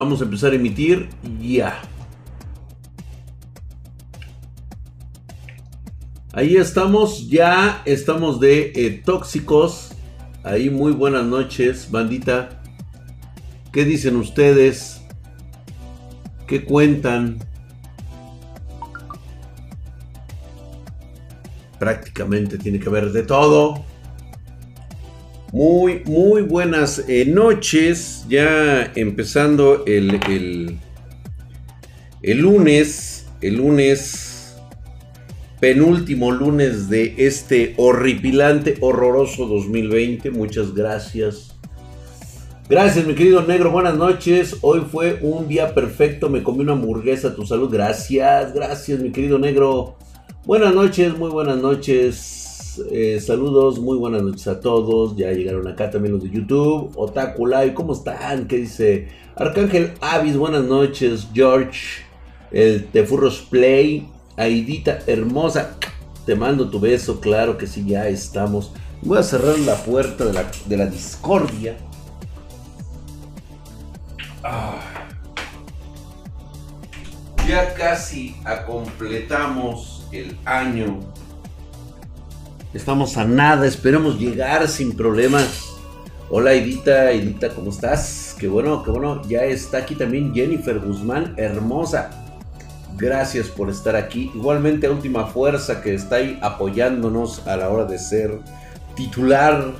Vamos a empezar a emitir ya. Ahí estamos, ya estamos de eh, tóxicos. Ahí muy buenas noches, bandita. ¿Qué dicen ustedes? ¿Qué cuentan? Prácticamente tiene que haber de todo. Muy, muy buenas eh, noches. Ya empezando el, el, el, lunes. El lunes. Penúltimo lunes de este horripilante, horroroso 2020. Muchas gracias. Gracias, mi querido negro. Buenas noches. Hoy fue un día perfecto. Me comí una hamburguesa. Tu salud. Gracias, gracias, mi querido negro. Buenas noches, muy buenas noches. Eh, saludos, muy buenas noches a todos. Ya llegaron acá también los de YouTube. Otaku Live, ¿cómo están? ¿Qué dice? Arcángel Avis, buenas noches. George, el Tefurros Play. Aidita hermosa, te mando tu beso. Claro que sí, ya estamos. Voy a cerrar la puerta de la, discordia. Ah. Ya casi completamos el año Estamos a nada, esperemos llegar sin problemas. Hola Edita, Edita, ¿cómo estás? Qué bueno, qué bueno. Ya está aquí también Jennifer Guzmán, hermosa. Gracias por estar aquí. Igualmente a Última Fuerza que está ahí apoyándonos a la hora de ser titular.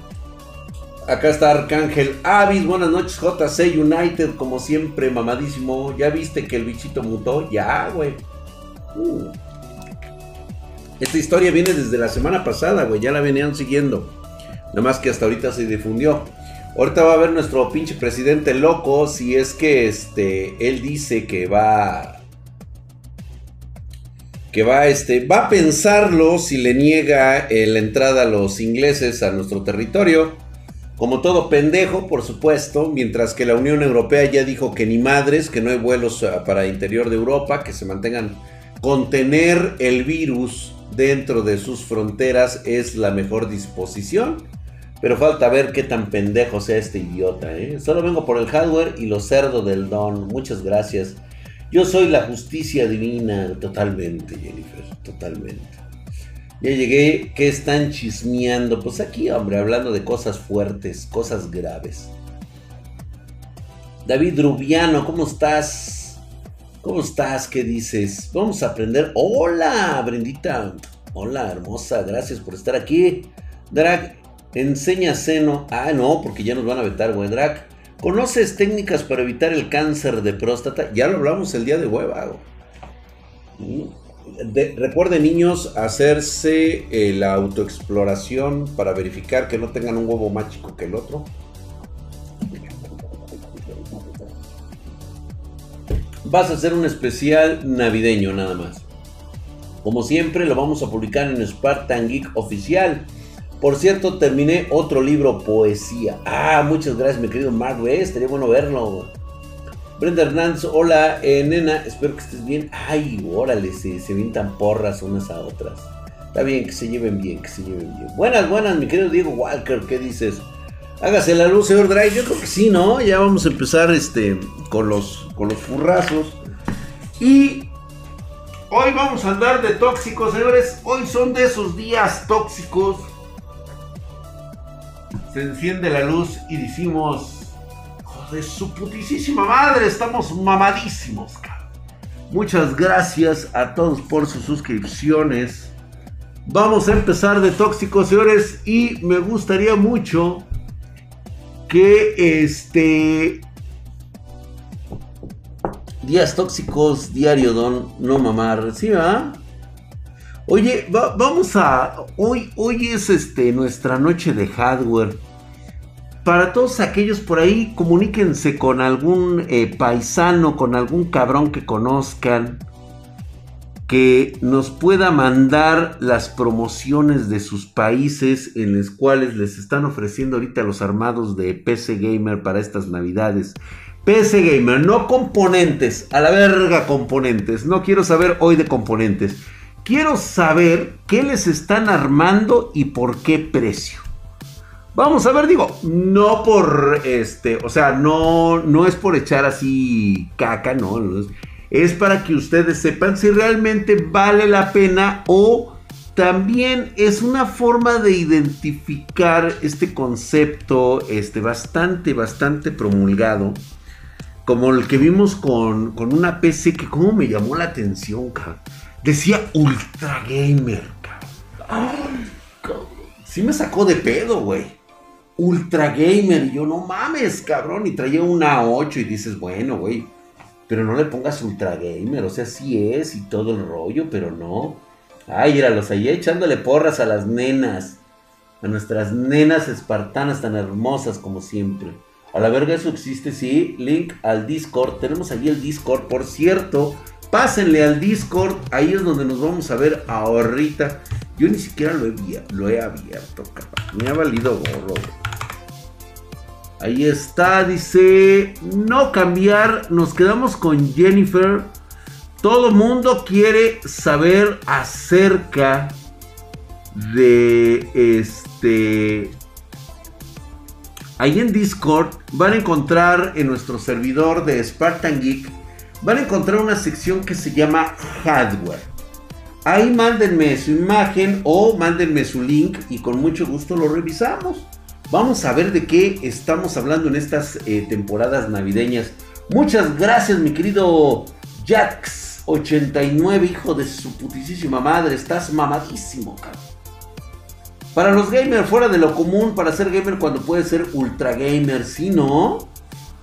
Acá está Arcángel Avis, buenas noches JC United, como siempre, mamadísimo. ¿Ya viste que el bichito mutó? Ya, güey. Uh. Esta historia viene desde la semana pasada, güey. Ya la venían siguiendo. Nada más que hasta ahorita se difundió. Ahorita va a ver nuestro pinche presidente loco si es que este él dice que va que va este va a pensarlo si le niega eh, la entrada a los ingleses a nuestro territorio. Como todo pendejo, por supuesto, mientras que la Unión Europea ya dijo que ni madres, que no hay vuelos ah, para interior de Europa, que se mantengan contener el virus dentro de sus fronteras es la mejor disposición. Pero falta ver qué tan pendejo sea este idiota. ¿eh? Solo vengo por el hardware y lo cerdo del don. Muchas gracias. Yo soy la justicia divina. Totalmente, Jennifer. Totalmente. Ya llegué. ¿Qué están chismeando? Pues aquí, hombre, hablando de cosas fuertes, cosas graves. David Rubiano, ¿cómo estás? ¿Cómo estás? ¿Qué dices? Vamos a aprender. Hola, Brendita. Hola, hermosa. Gracias por estar aquí. Drag, enseña seno. Ah, no, porque ya nos van a vetar, güey. Drag, ¿conoces técnicas para evitar el cáncer de próstata? Ya lo hablamos el día de hueva. recuerden, niños, hacerse eh, la autoexploración para verificar que no tengan un huevo más chico que el otro. Vas a hacer un especial navideño nada más. Como siempre, lo vamos a publicar en Spartan Geek Oficial. Por cierto, terminé otro libro, poesía. Ah, muchas gracias, mi querido Mark. estaría bueno verlo. Brenda Hernández, hola, eh, nena, espero que estés bien. Ay, órale, se, se tan porras unas a otras. Está bien, que se lleven bien, que se lleven bien. Buenas, buenas, mi querido Diego Walker, ¿qué dices? Hágase la luz, señor Drive. Yo creo que sí, ¿no? Ya vamos a empezar este, con, los, con los furrazos. Y hoy vamos a andar de tóxicos, señores. Hoy son de esos días tóxicos. Se enciende la luz y decimos, joder, su putísima madre, estamos mamadísimos, Muchas gracias a todos por sus suscripciones. Vamos a empezar de tóxicos, señores, y me gustaría mucho que este días tóxicos diario don no mamar, ¿sí va? Oye, vamos a hoy hoy es este nuestra noche de hardware. Para todos aquellos por ahí, comuníquense con algún eh, paisano, con algún cabrón que conozcan que nos pueda mandar las promociones de sus países en los cuales les están ofreciendo ahorita los armados de PC Gamer para estas navidades. PC Gamer, no componentes, a la verga componentes, no quiero saber hoy de componentes. Quiero saber qué les están armando y por qué precio. Vamos a ver, digo, no por este, o sea, no, no es por echar así caca, no, para que ustedes sepan si realmente vale la pena o también es una forma de identificar este concepto, este bastante, bastante promulgado, como el que vimos con, con una PC que como me llamó la atención, cabrón. Decía Ultra Gamer, cabrón. Sí me sacó de pedo, güey. Ultra Gamer. Y yo, no mames, cabrón. Y traía una 8 y dices, bueno, güey. Pero no le pongas Ultra Gamer. O sea, sí es y todo el rollo, pero no. Ay, los ahí echándole porras a las nenas. A nuestras nenas espartanas tan hermosas como siempre. A la verga eso existe, sí. Link al Discord. Tenemos allí el Discord. Por cierto, pásenle al Discord. Ahí es donde nos vamos a ver ahorita. Yo ni siquiera lo he, lo he abierto, cabrón. Me ha valido gorro. Ahí está, dice, no cambiar, nos quedamos con Jennifer. Todo mundo quiere saber acerca de este... Ahí en Discord van a encontrar en nuestro servidor de Spartan Geek, van a encontrar una sección que se llama Hardware. Ahí mándenme su imagen o mándenme su link y con mucho gusto lo revisamos. Vamos a ver de qué estamos hablando en estas eh, temporadas navideñas. Muchas gracias, mi querido Jax89, hijo de su putísima madre. Estás mamadísimo, cabrón. Para los gamers fuera de lo común, para ser gamer cuando puede ser ultra gamer, ¿sí no?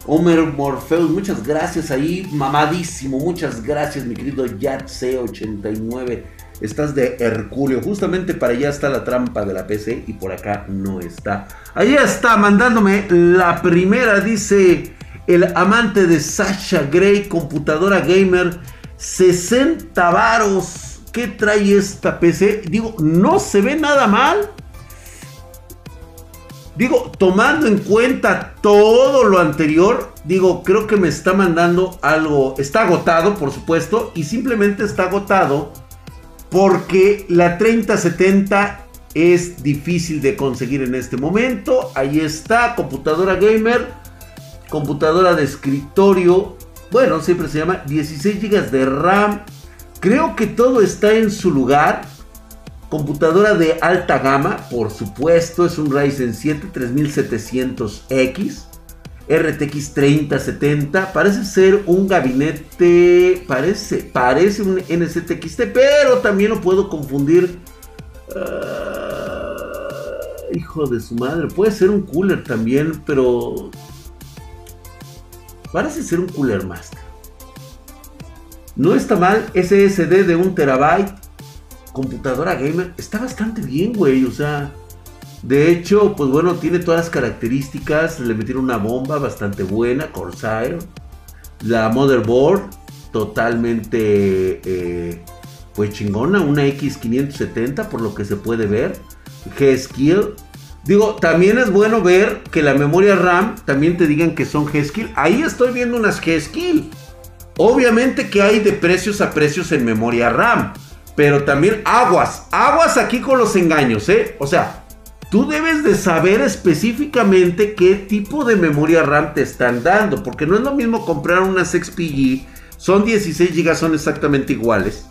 Homer Morpheus, muchas gracias ahí, mamadísimo. Muchas gracias, mi querido Jax89. Estás de Herculeo. Justamente para allá está la trampa de la PC y por acá no está. Ahí está mandándome la primera, dice el amante de Sasha Gray, computadora gamer, 60 varos. ¿Qué trae esta PC? Digo, no se ve nada mal. Digo, tomando en cuenta todo lo anterior, digo, creo que me está mandando algo. Está agotado, por supuesto, y simplemente está agotado porque la 3070 es difícil de conseguir en este momento. Ahí está, computadora gamer, computadora de escritorio. Bueno, siempre se llama 16 GB de RAM. Creo que todo está en su lugar. Computadora de alta gama, por supuesto, es un Ryzen 7 3700X. RTX 3070. Parece ser un gabinete. Parece, parece un NZXT, pero también lo puedo confundir. Ah, hijo de su madre. Puede ser un cooler también, pero. Parece ser un cooler master. No está mal. SSD de un terabyte. Computadora gamer. Está bastante bien, güey. O sea. De hecho, pues bueno, tiene todas las características. Le metieron una bomba bastante buena, Corsair. La motherboard, totalmente eh, pues chingona, una X570 por lo que se puede ver. G-Skill. Digo, también es bueno ver que la memoria RAM también te digan que son G-Skill. Ahí estoy viendo unas G-Skill. Obviamente que hay de precios a precios en memoria RAM. Pero también aguas, aguas aquí con los engaños, ¿eh? O sea, tú debes de saber específicamente qué tipo de memoria RAM te están dando, porque no es lo mismo comprar unas XPG, son 16 GB, son exactamente iguales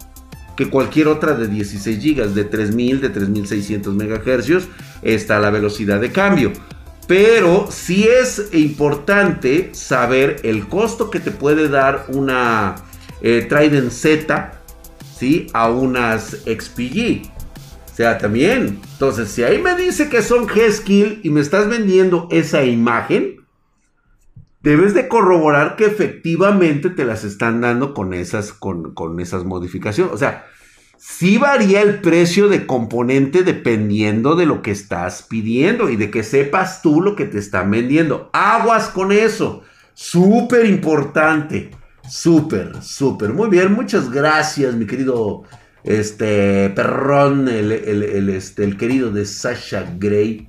que cualquier otra de 16 GB, de 3000, de 3600 MHz, está la velocidad de cambio. Pero sí es importante saber el costo que te puede dar una eh, Trident Z, ¿sí? A unas XPG. O sea, también. Entonces, si ahí me dice que son G-Skill y me estás vendiendo esa imagen, debes de corroborar que efectivamente te las están dando con esas, con, con esas modificaciones. O sea, sí varía el precio de componente dependiendo de lo que estás pidiendo y de que sepas tú lo que te están vendiendo. Aguas con eso. Súper importante. Súper, súper. Muy bien, muchas gracias, mi querido este perrón, el, este, el querido de Sasha Gray.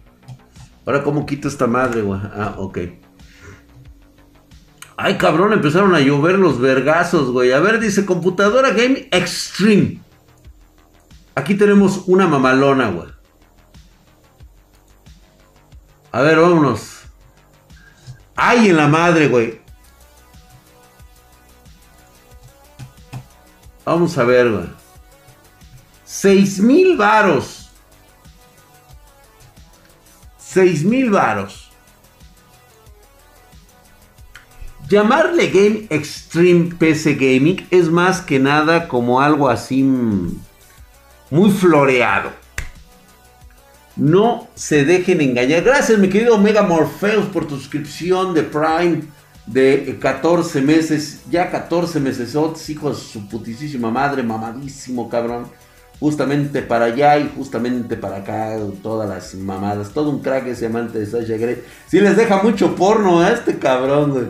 Ahora, ¿cómo quito esta madre, güey? Ah, ok. Ay, cabrón, empezaron a llover los vergazos, güey. A ver, dice computadora Game Extreme. Aquí tenemos una mamalona, güey. A ver, vámonos. ¡Ay, en la madre, güey! Vamos a ver, güey. 6 mil varos. 6 mil varos. Llamarle Game Extreme PC Gaming es más que nada como algo así mm, muy floreado. No se dejen engañar. Gracias, mi querido Omega Morpheus, por tu suscripción de Prime de 14 meses. Ya 14 meses, hijos su putísima madre, mamadísimo, cabrón. Justamente para allá y justamente para acá, todas las mamadas. Todo un crack ese amante de Sasha Grey. Si les deja mucho porno a este cabrón, güey.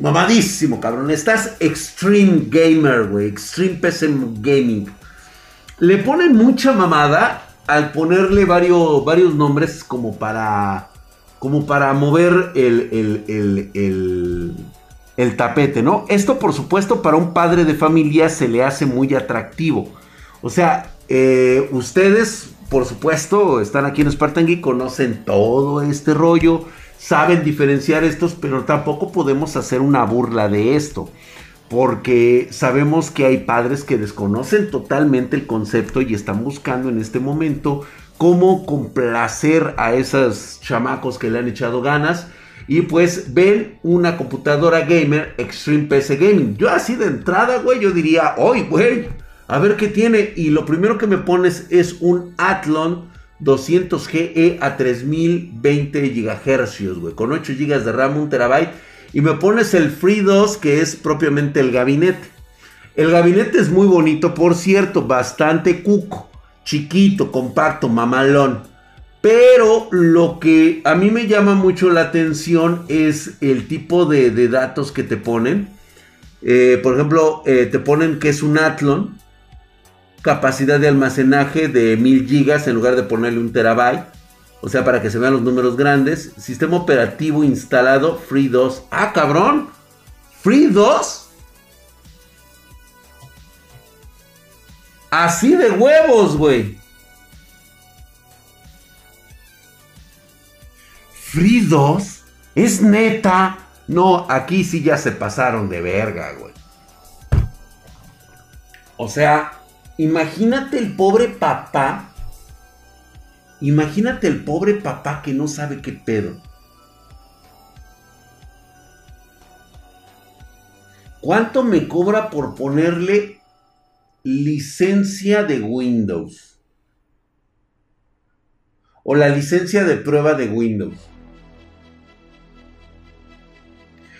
Mamadísimo, cabrón. Estás Extreme Gamer, güey. Extreme PC Gaming. Le ponen mucha mamada al ponerle varios, varios nombres como para, como para mover el, el, el, tapete, ¿no? Esto, por supuesto, para un padre de familia se le hace muy atractivo. O sea, eh, ustedes, por supuesto, están aquí en Spartan Geek, conocen todo este rollo, saben diferenciar estos, pero tampoco podemos hacer una burla de esto porque sabemos que hay padres que desconocen totalmente el concepto y están buscando en este momento cómo complacer a esos chamacos que le han echado ganas y pues ven una computadora gamer Extreme PC Gaming. Yo así de entrada, güey, yo diría, hoy, güey, a ver qué tiene. Y lo primero que me pones es un Athlon 200GE a 3020 GHz, güey, con 8 GB de RAM, 1 TB y me pones el Free 2 que es propiamente el gabinete. El gabinete es muy bonito, por cierto, bastante cuco, chiquito, compacto, mamalón. Pero lo que a mí me llama mucho la atención es el tipo de, datos que te ponen. Eh, por ejemplo, eh, te ponen que es un Athlon, capacidad de almacenaje de 1000 GB en lugar de ponerle un terabyte. O sea, para que se vean los números grandes. Sistema operativo instalado Free 2. Ah, cabrón. Free 2. Así de huevos, güey. Free 2. Es neta. No, aquí sí ya se pasaron de verga, güey. O sea, imagínate el pobre papá Imagínate el pobre papá que no sabe qué pedo. ¿Cuánto me cobra por ponerle licencia de Windows? O la licencia de prueba de Windows.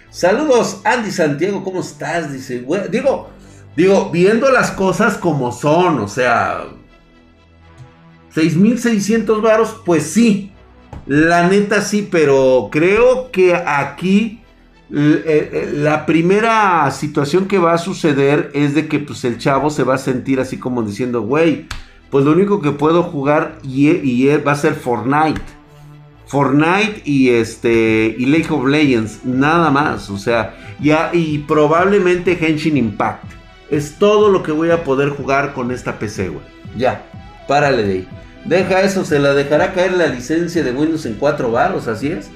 Saludos, Andy Santiago, ¿cómo estás? Dice, digo, digo, viendo las cosas como son, o sea, 6.600 varos, pues sí. La neta sí, pero creo que aquí la primera situación que va a suceder es de que pues el chavo se va a sentir así como diciendo, güey, pues lo único que puedo jugar y, y va a ser Fortnite. Fortnite y este y League of Legends, nada más, o sea, ya y probablemente Henshin Impact. Es todo lo que voy a poder jugar con esta PC, güey. Ya, párale de ahí. Deja eso, se la dejará caer la licencia de Windows en 4 baros, así es.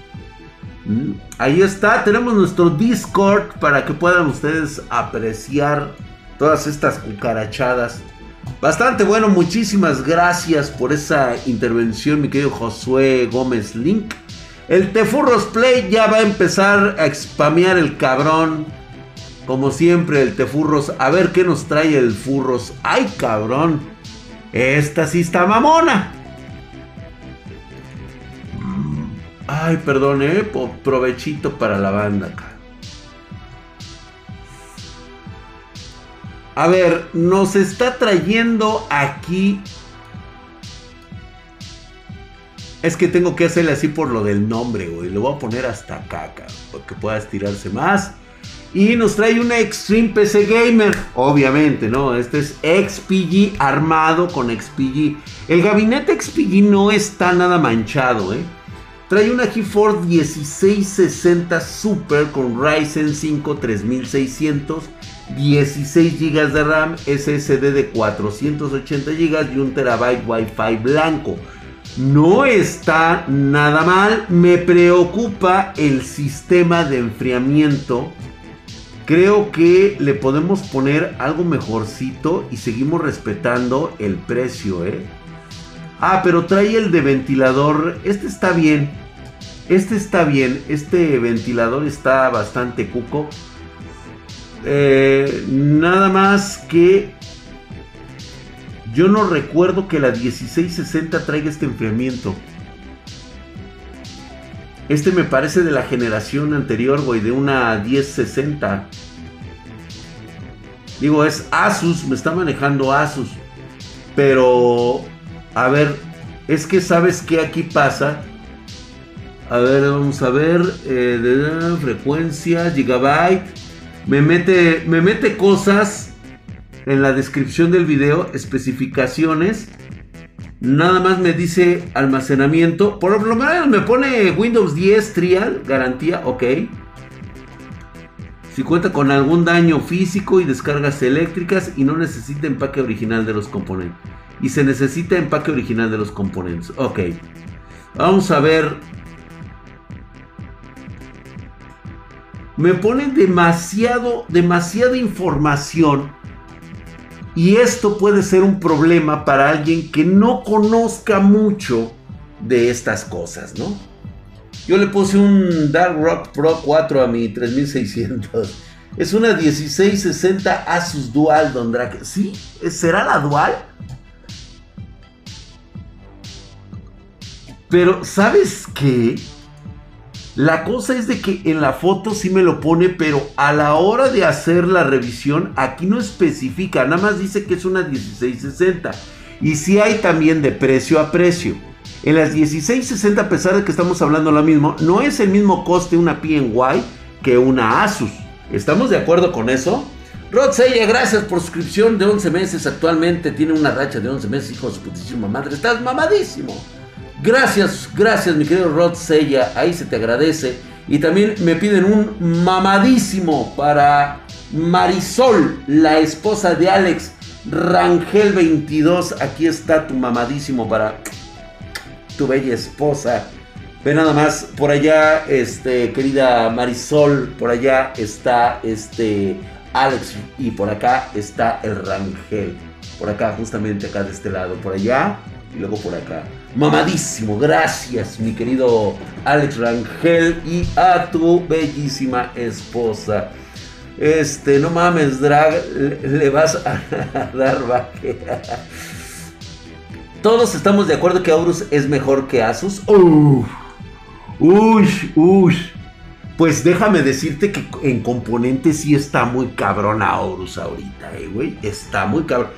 Mm, ahí está, tenemos nuestro Discord para que puedan ustedes apreciar todas estas cucarachadas. Bastante bueno, muchísimas gracias por esa intervención, mi querido Josué Gómez Link. El Tefurros Play ya va a empezar a spamear el cabrón. Como siempre, el Tefurros. A ver qué nos trae el Furros. ¡Ay, cabrón! Esta sí está mamona. Ay, perdón, eh. Provechito para la banda. A ver, nos está trayendo aquí. Es que tengo que hacerle así por lo del nombre, güey. Lo voy a poner hasta acá, cabrón, para que pueda estirarse más. Y nos trae una Extreme PC Gamer, obviamente, ¿no? Este es XPG armado con XPG. El gabinete XPG no está nada manchado, ¿eh? Trae una GeForce 1660 Super con Ryzen 5 3600, 16 GB de RAM, SSD de 480 GB y un TB Wi-Fi blanco. No está nada mal. Me preocupa el sistema de enfriamiento. Creo que le podemos poner algo mejorcito y seguimos respetando el precio, ¿eh? Ah, pero trae el de ventilador. Este está bien. Este está bien. Este ventilador está bastante cuco. Eh, nada más que yo no recuerdo que la 1660 traiga este enfriamiento. Este me parece de la generación anterior, güey, de una 1060. Digo, es Asus, me está manejando Asus. Pero a ver, es que sabes que aquí pasa. A ver, vamos a ver. Eh, de, frecuencia, gigabyte. Me mete, me mete cosas en la descripción del video, especificaciones. Nada más me dice almacenamiento. Por lo menos me pone Windows 10 Trial, garantía, ok. Si cuenta con algún daño físico y descargas eléctricas y no necesita empaque original de los componentes y se necesita empaque original de los componentes. Ok. Vamos a ver. Me ponen demasiado, demasiada información. Y esto puede ser un problema para alguien que no conozca mucho de estas cosas, ¿no? Yo le puse un Dark Rock Pro 4 a mi 3600. Es una 1660 Asus Dual Don Drake. ¿Sí? ¿Será la Dual? Pero, ¿sabes qué? La cosa es de que en la foto sí me lo pone, pero a la hora de hacer la revisión, aquí no especifica, nada más dice que es una 1660. Y sí hay también de precio a precio. En las 1660, a pesar de que estamos hablando lo mismo, no es el mismo coste una PNY que una Asus. ¿Estamos de acuerdo con eso? Rod Sella, gracias por suscripción de 11 meses. Actualmente tiene una racha de 11 meses, hijo de su putísima madre. Estás mamadísimo. Gracias, gracias mi querido Rod Sella, ahí se te agradece. Y también me piden un mamadísimo para Marisol, la esposa de Alex Rangel 22. Aquí está tu mamadísimo para tu bella esposa. Ve nada más, por allá, este, querida Marisol, por allá está este Alex y por acá está el Rangel. Por acá, justamente acá de este lado, por allá y luego por acá. Mamadísimo, gracias mi querido Alex Rangel y a tu bellísima esposa. Este, no mames, drag, le, vas a dar baje. Todos estamos de acuerdo que Aurus es mejor que Asus. uy, uy. Pues déjame decirte que en componentes sí está muy cabrón Aurus ahorita, eh, güey. Está muy cabrón.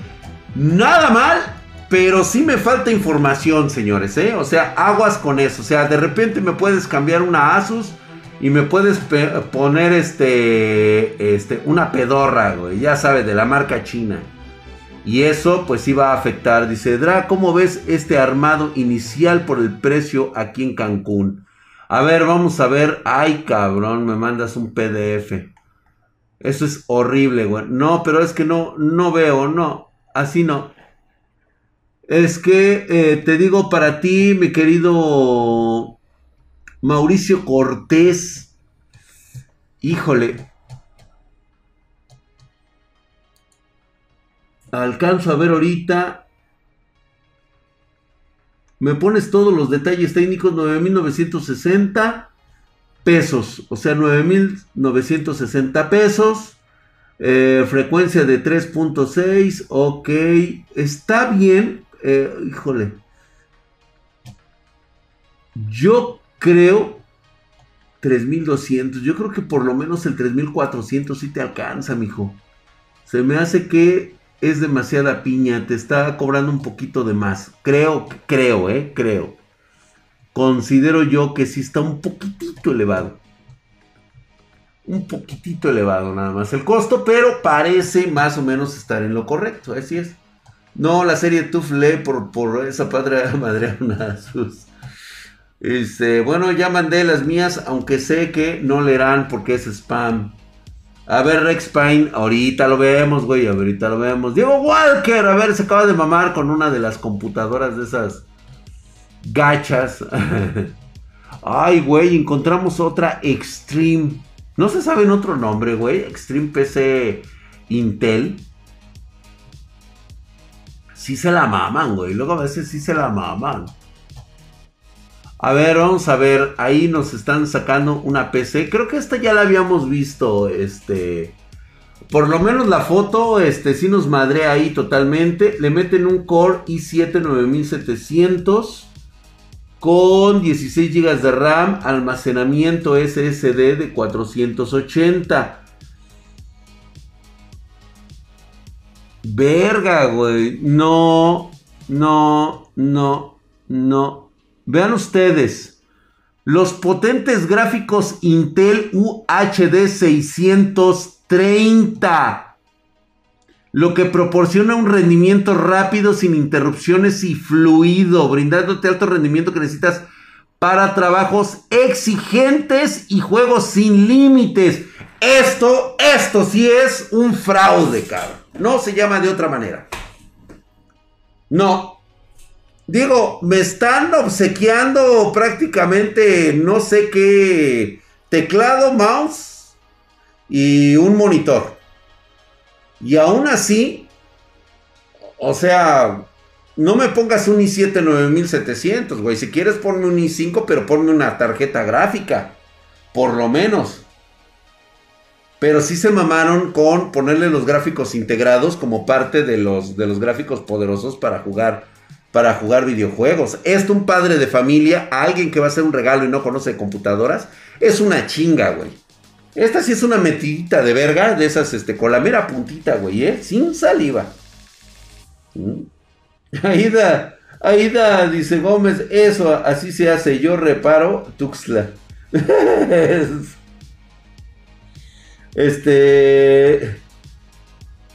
Nada mal pero sí me falta información, señores, ¿eh? O sea, aguas con eso. O sea, de repente me puedes cambiar una Asus y me puedes poner este, este, una pedorra, güey. Ya sabes, de la marca china. Y eso pues iba a afectar. Dice, Dra, ¿cómo ves este armado inicial por el precio aquí en Cancún? A ver, vamos a ver. Ay, cabrón, me mandas un PDF. Eso es horrible, güey. No, pero es que no, no veo, no. Así no. Es que eh, te digo para ti, mi querido Mauricio Cortés, híjole, alcanzo a ver ahorita, me pones todos los detalles técnicos, 9.960 pesos, o sea, 9.960 pesos. Eh, frecuencia de 3.6, ok, está bien, eh, híjole. Yo creo 3200. Yo creo que por lo menos el 3400 sí te alcanza, mijo. Se me hace que es demasiada piña. Te está cobrando un poquito de más. Creo, creo, eh, creo. Considero yo que sí está un poquitito elevado. Un poquitito elevado nada más el costo, pero parece más o menos estar en lo correcto. Así es. No, la serie Tufle por, por esa padre madre sus. Este, bueno, ya mandé las mías, aunque sé que no leerán porque es spam. A ver, Rex Pine, ahorita lo vemos, güey, ahorita lo vemos. Diego Walker, a ver, se acaba de mamar con una de las computadoras de esas gachas. Ay, güey, encontramos otra Extreme. No se sabe en otro nombre, güey. Extreme PC Intel. Sí se la maman, güey. Luego a veces sí se la maman. A ver, vamos a ver. Ahí nos están sacando una PC. Creo que esta ya la habíamos visto. Este. Por lo menos la foto, este, sí nos madrea ahí totalmente. Le meten un Core i7 9700 con 16 GB de RAM, almacenamiento SSD de 480. Verga, güey. No, no, no, no. Vean ustedes. Los potentes gráficos Intel UHD 630. Lo que proporciona un rendimiento rápido, sin interrupciones y fluido, brindándote alto rendimiento que necesitas para trabajos exigentes y juegos sin límites. Esto, esto sí es un fraude, cabrón. No se llama de otra manera. No. Digo, me están obsequiando prácticamente no sé qué teclado, mouse y un monitor. Y aún así, o sea, no me pongas un i7 9700, güey. Si quieres ponme un i5, pero ponme una tarjeta gráfica. Por lo menos. Pero sí se mamaron con ponerle los gráficos integrados como parte de los, de los gráficos poderosos para jugar, para jugar videojuegos. Esto un padre de familia, alguien que va a hacer un regalo y no conoce computadoras, es una chinga, güey. Esta sí es una metidita de verga, de esas, este, con la mera puntita, güey, ¿eh? Sin saliva. ¿Mm? Aida, Aida, dice Gómez, eso así se hace, yo reparo Tuxla. Este.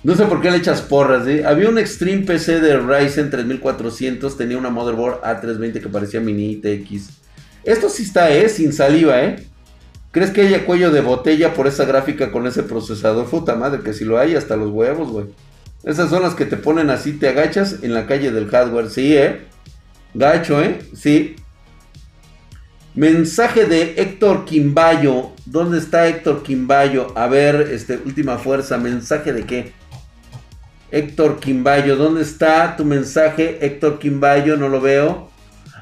No sé por qué le echas porras, ¿eh? Había un Extreme PC de Ryzen 3400, tenía una motherboard A320 que parecía mini TX. Esto sí está, ¿eh? Sin saliva, ¿eh? ¿Crees que haya cuello de botella por esa gráfica con ese procesador? Puta madre, que si lo hay, hasta los huevos, güey. Esas son las que te ponen así, te agachas en la calle del hardware. Sí, ¿eh? Gacho, ¿eh? Sí. Mensaje de Héctor Quimbayo. ¿Dónde está Héctor Quimbayo? A ver, este, última fuerza. ¿Mensaje de qué? Héctor Quimbayo, ¿dónde está tu mensaje? Héctor Quimbayo, no lo veo.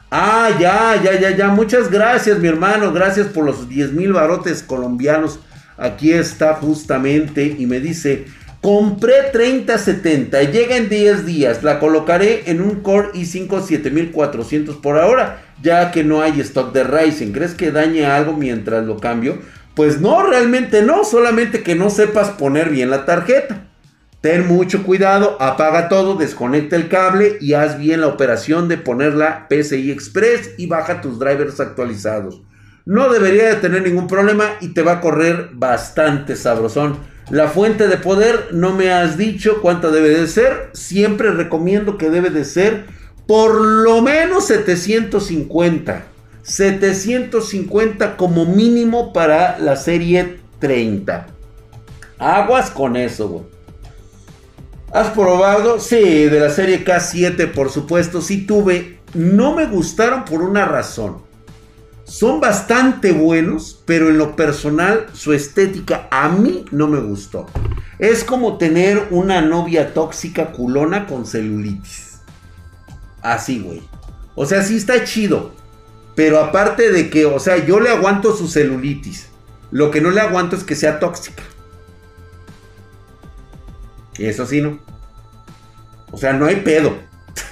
Ah, ya, ya, ya, ya. Muchas gracias, mi hermano. Gracias por los 10 mil barotes colombianos. Aquí está justamente y me dice, compré 3070, llega en 10 días, la colocaré en un Core i5 7400 por ahora ya que no hay stock de Ryzen. ¿Crees que dañe algo mientras lo cambio? Pues no, realmente no, solamente que no sepas poner bien la tarjeta. Ten mucho cuidado, apaga todo, desconecta el cable y haz bien la operación de ponerla PCI Express y baja tus drivers actualizados. No debería de tener ningún problema y te va a correr bastante sabrosón. La fuente de poder no me has dicho cuánta debe de ser. Siempre recomiendo que debe de ser por lo menos 750. 750 como mínimo para la serie 30. Aguas con eso, güey. ¿Has probado? Sí, de la serie K7, por supuesto. Sí tuve. No me gustaron por una razón. Son bastante buenos, pero en lo personal su estética a mí no me gustó. Es como tener una novia tóxica culona con celulitis. Así, güey. O sea, sí está chido. Pero aparte de que, o sea, yo le aguanto su celulitis. Lo que no le aguanto es que sea tóxica. Y eso sí, ¿no? O sea, no hay pedo.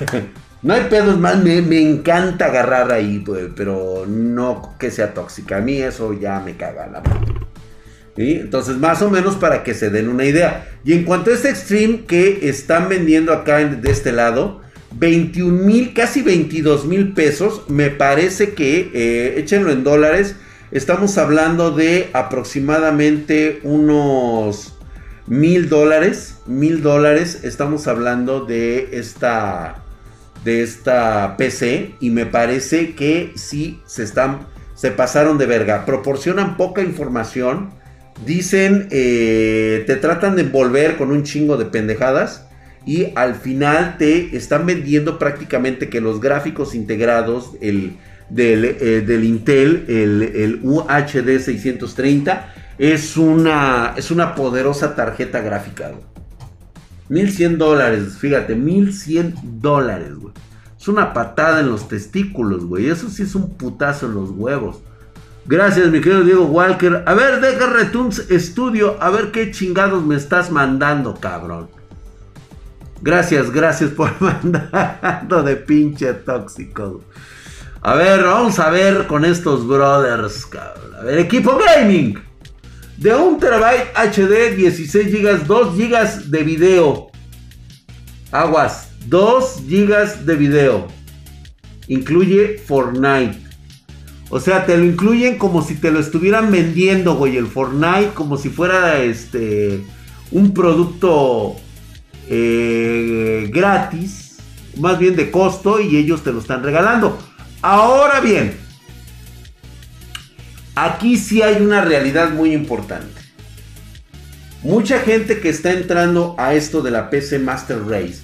no hay pedo, es más, me, encanta agarrar ahí, pero no que sea tóxica. A mí eso ya me caga la ¿Sí? Entonces, más o menos para que se den una idea. Y en cuanto a este Extreme que están vendiendo acá de este lado, 21 mil, casi 22 mil pesos. Me parece que, eh, échenlo en dólares, estamos hablando de aproximadamente unos mil dólares. Mil dólares, estamos hablando de esta, de esta PC. Y me parece que sí se están, se pasaron de verga. Proporcionan poca información. Dicen, eh, te tratan de envolver con un chingo de pendejadas y al final te están vendiendo prácticamente que los gráficos integrados el, del, eh, Intel, el, UHD 630, es una, es una poderosa tarjeta gráfica. 1100 dólares, fíjate, 1100 dólares, güey. Es una patada en los testículos, güey. Eso sí es un putazo en los huevos. Gracias, mi querido Diego Walker. A ver, deja Retunes Studio. A ver qué chingados me estás mandando, cabrón. Gracias, gracias por mandando de pinche tóxico. A ver, vamos a ver con estos brothers. A ver, equipo gaming. De 1 terabyte HD, 16 GB, 2 GB de video. Aguas, 2 GB de video. Incluye Fortnite. O sea, te lo incluyen como si te lo estuvieran vendiendo, güey, el Fortnite, como si fuera este un producto eh, gratis, más bien de costo, y ellos te lo están regalando. Ahora bien, aquí sí hay una realidad muy importante. Mucha gente que está entrando a esto de la PC Master Race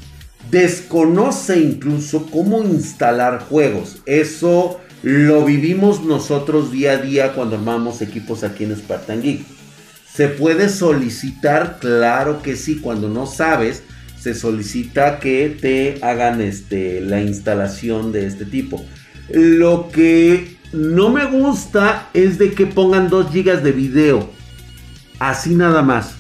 desconoce incluso cómo instalar juegos. Eso lo vivimos nosotros día a día cuando armamos equipos aquí en Spartan Geek. ¿Se puede solicitar? Claro que sí. Cuando no sabes, se solicita que te hagan este, la instalación de este tipo. Lo que no me gusta es de que pongan 2 GB de video. Así nada más.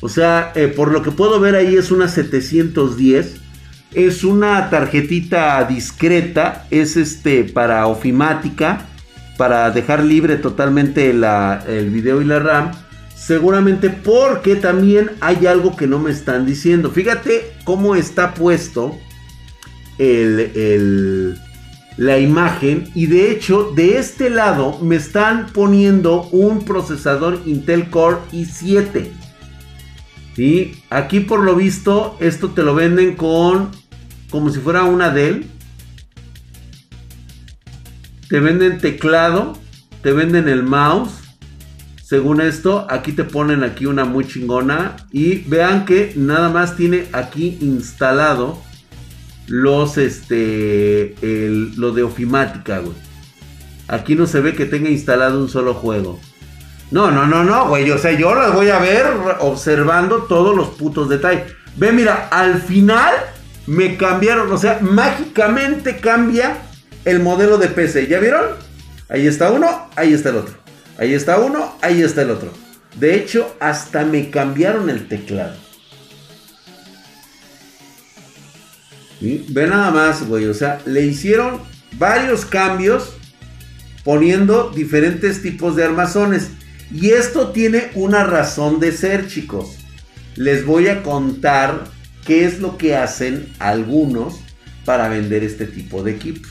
O sea, eh, por lo que puedo ver ahí es una 710. Es una tarjetita discreta. Es este para ofimática. Para dejar libre totalmente el video y la RAM. Seguramente porque también hay algo que no me están diciendo. Fíjate cómo está puesto el la imagen y de hecho de este lado me están poniendo un procesador Intel Core i7. y Aquí por lo visto esto te lo venden con como si fuera una Dell. Te venden teclado, te venden el mouse. Según esto, aquí te ponen aquí una muy chingona y vean que nada más tiene aquí instalado los, este, lo de ofimática, güey. Aquí no se ve que tenga instalado un solo juego. No, no, no, no, güey. O sea, yo las voy a ver observando todos los putos detalles. Ve, mira, al final me cambiaron, o sea, mágicamente cambia el modelo de PC. ¿Ya vieron? Ahí está uno, ahí está el otro. Ahí está uno, ahí está el otro. De hecho, hasta me cambiaron el teclado. Ve nada más, güey. O sea, le hicieron varios cambios poniendo diferentes tipos de armazones. Y esto tiene una razón de ser, chicos. Les voy a contar qué es lo que hacen algunos para vender este tipo de equipos.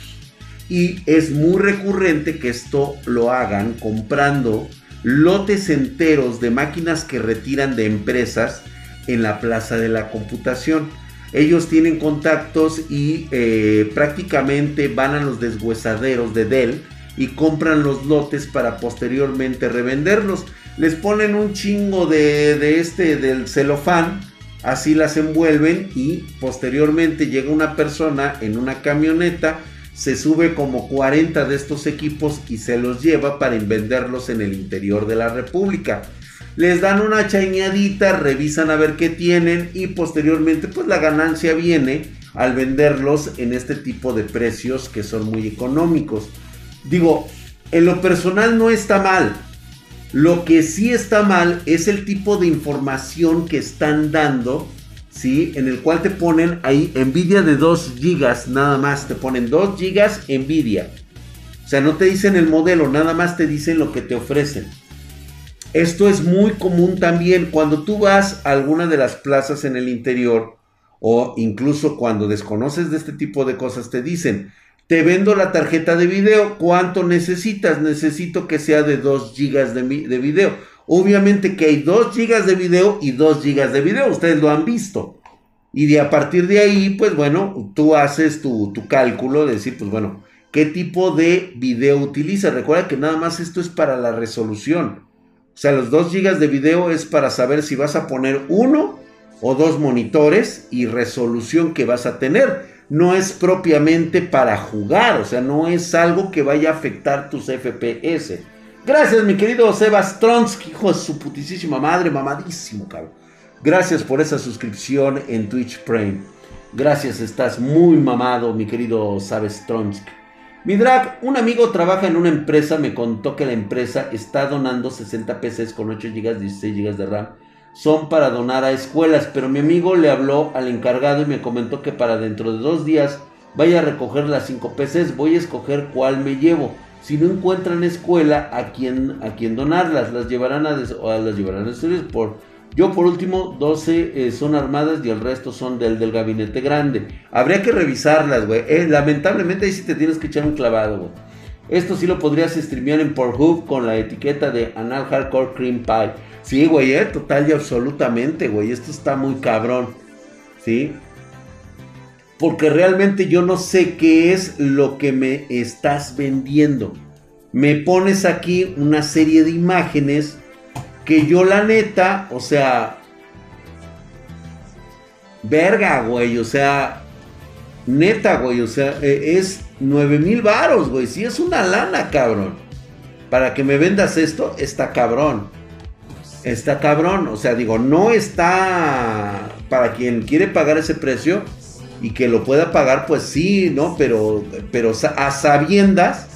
Y es muy recurrente que esto lo hagan comprando lotes enteros de máquinas que retiran de empresas en la plaza de la computación. Ellos tienen contactos y eh, prácticamente van a los deshuesaderos de Dell y compran los lotes para posteriormente revenderlos. Les ponen un chingo de, de este del celofán, así las envuelven y posteriormente llega una persona en una camioneta, se sube como 40 de estos equipos y se los lleva para venderlos en el interior de la República les dan una chañadita, revisan a ver qué tienen y posteriormente pues la ganancia viene al venderlos en este tipo de precios que son muy económicos. Digo, en lo personal no está mal. Lo que sí está mal es el tipo de información que están dando, ¿sí? En el cual te ponen ahí Nvidia de 2 GB, nada más, te ponen 2 GB Nvidia. O sea, no te dicen el modelo, nada más te dicen lo que te ofrecen. Esto es muy común también cuando tú vas a alguna de las plazas en el interior o incluso cuando desconoces de este tipo de cosas te dicen, te vendo la tarjeta de video, ¿cuánto necesitas? Necesito que sea de 2 GB de, video. Obviamente que hay 2 GB de video y 2 GB de video, ustedes lo han visto. Y de a partir de ahí, pues bueno, tú haces tu, tu cálculo de decir, pues bueno, ¿qué tipo de video utiliza? Recuerda que nada más esto es para la resolución. O sea, los 2 GB de video es para saber si vas a poner uno o dos monitores y resolución que vas a tener. No es propiamente para jugar, o sea, no es algo que vaya a afectar tus FPS. Gracias, mi querido Sebas Tronsky, hijo de su putísima madre, mamadísimo, cabrón. Gracias por esa suscripción en Twitch Prime. Gracias, estás muy mamado, mi querido Sabes Tronsky. Mi drag, un amigo trabaja en una empresa, me contó que la empresa está donando 60 PCs con 8 GB, 16 GB de RAM. Son para donar a escuelas, pero mi amigo le habló al encargado y me comentó que para dentro de dos días vaya a recoger las 5 PCs. Voy a escoger cuál me llevo. Si no encuentran escuela, a quién, a quién donarlas. Las llevarán a, las llevarán a estudios por yo por último, 12 eh, son armadas y el resto son del, del gabinete grande. Habría que revisarlas, güey. Eh, lamentablemente ahí sí te tienes que echar un clavado, güey. Esto sí lo podrías streamear en Pornhub con la etiqueta de Anal Hardcore Cream Pie. Sí, güey, eh, total y absolutamente, güey. Esto está muy cabrón. ¿Sí? Porque realmente yo no sé qué es lo que me estás vendiendo. Me pones aquí una serie de imágenes que yo la neta, o sea, verga, güey, o sea, neta, güey, o sea, e, es 9 mil varos, güey, si es una lana, cabrón. Para que me vendas esto, está cabrón. Está cabrón, o sea, digo, no está para quien quiere pagar ese precio y que lo pueda pagar, pues sí, ¿no? Pero, pero a sabiendas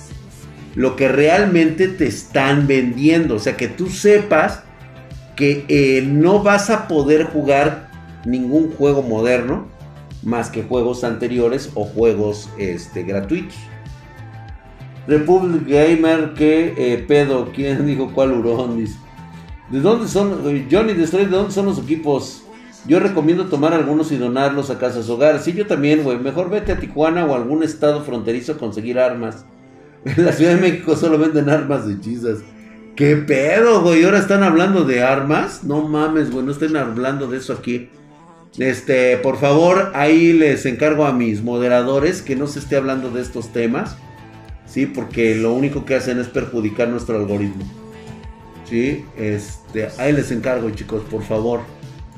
lo que realmente te están vendiendo. O sea, que tú sepas que eh, no vas a poder jugar ningún juego moderno más que juegos anteriores o juegos este, gratuitos. Republic Gamer, que eh, pedo, ¿quién dijo cuál hurón? ¿De dónde son, Johnny Destroy, de dónde son los equipos? Yo recomiendo tomar algunos y donarlos a casas hogar. Sí, yo también, güey. Mejor vete a Tijuana o algún estado fronterizo a conseguir armas. En la Ciudad de México solo venden armas hechizas. ¿Qué pedo, güey? ¿Ahora están hablando de armas? No mames, güey, no estén hablando de eso aquí. Este, por favor, ahí les encargo a mis moderadores que no se esté hablando de estos temas. Sí, porque lo único que hacen es perjudicar nuestro algoritmo. Sí, este, ahí les encargo, chicos, por favor.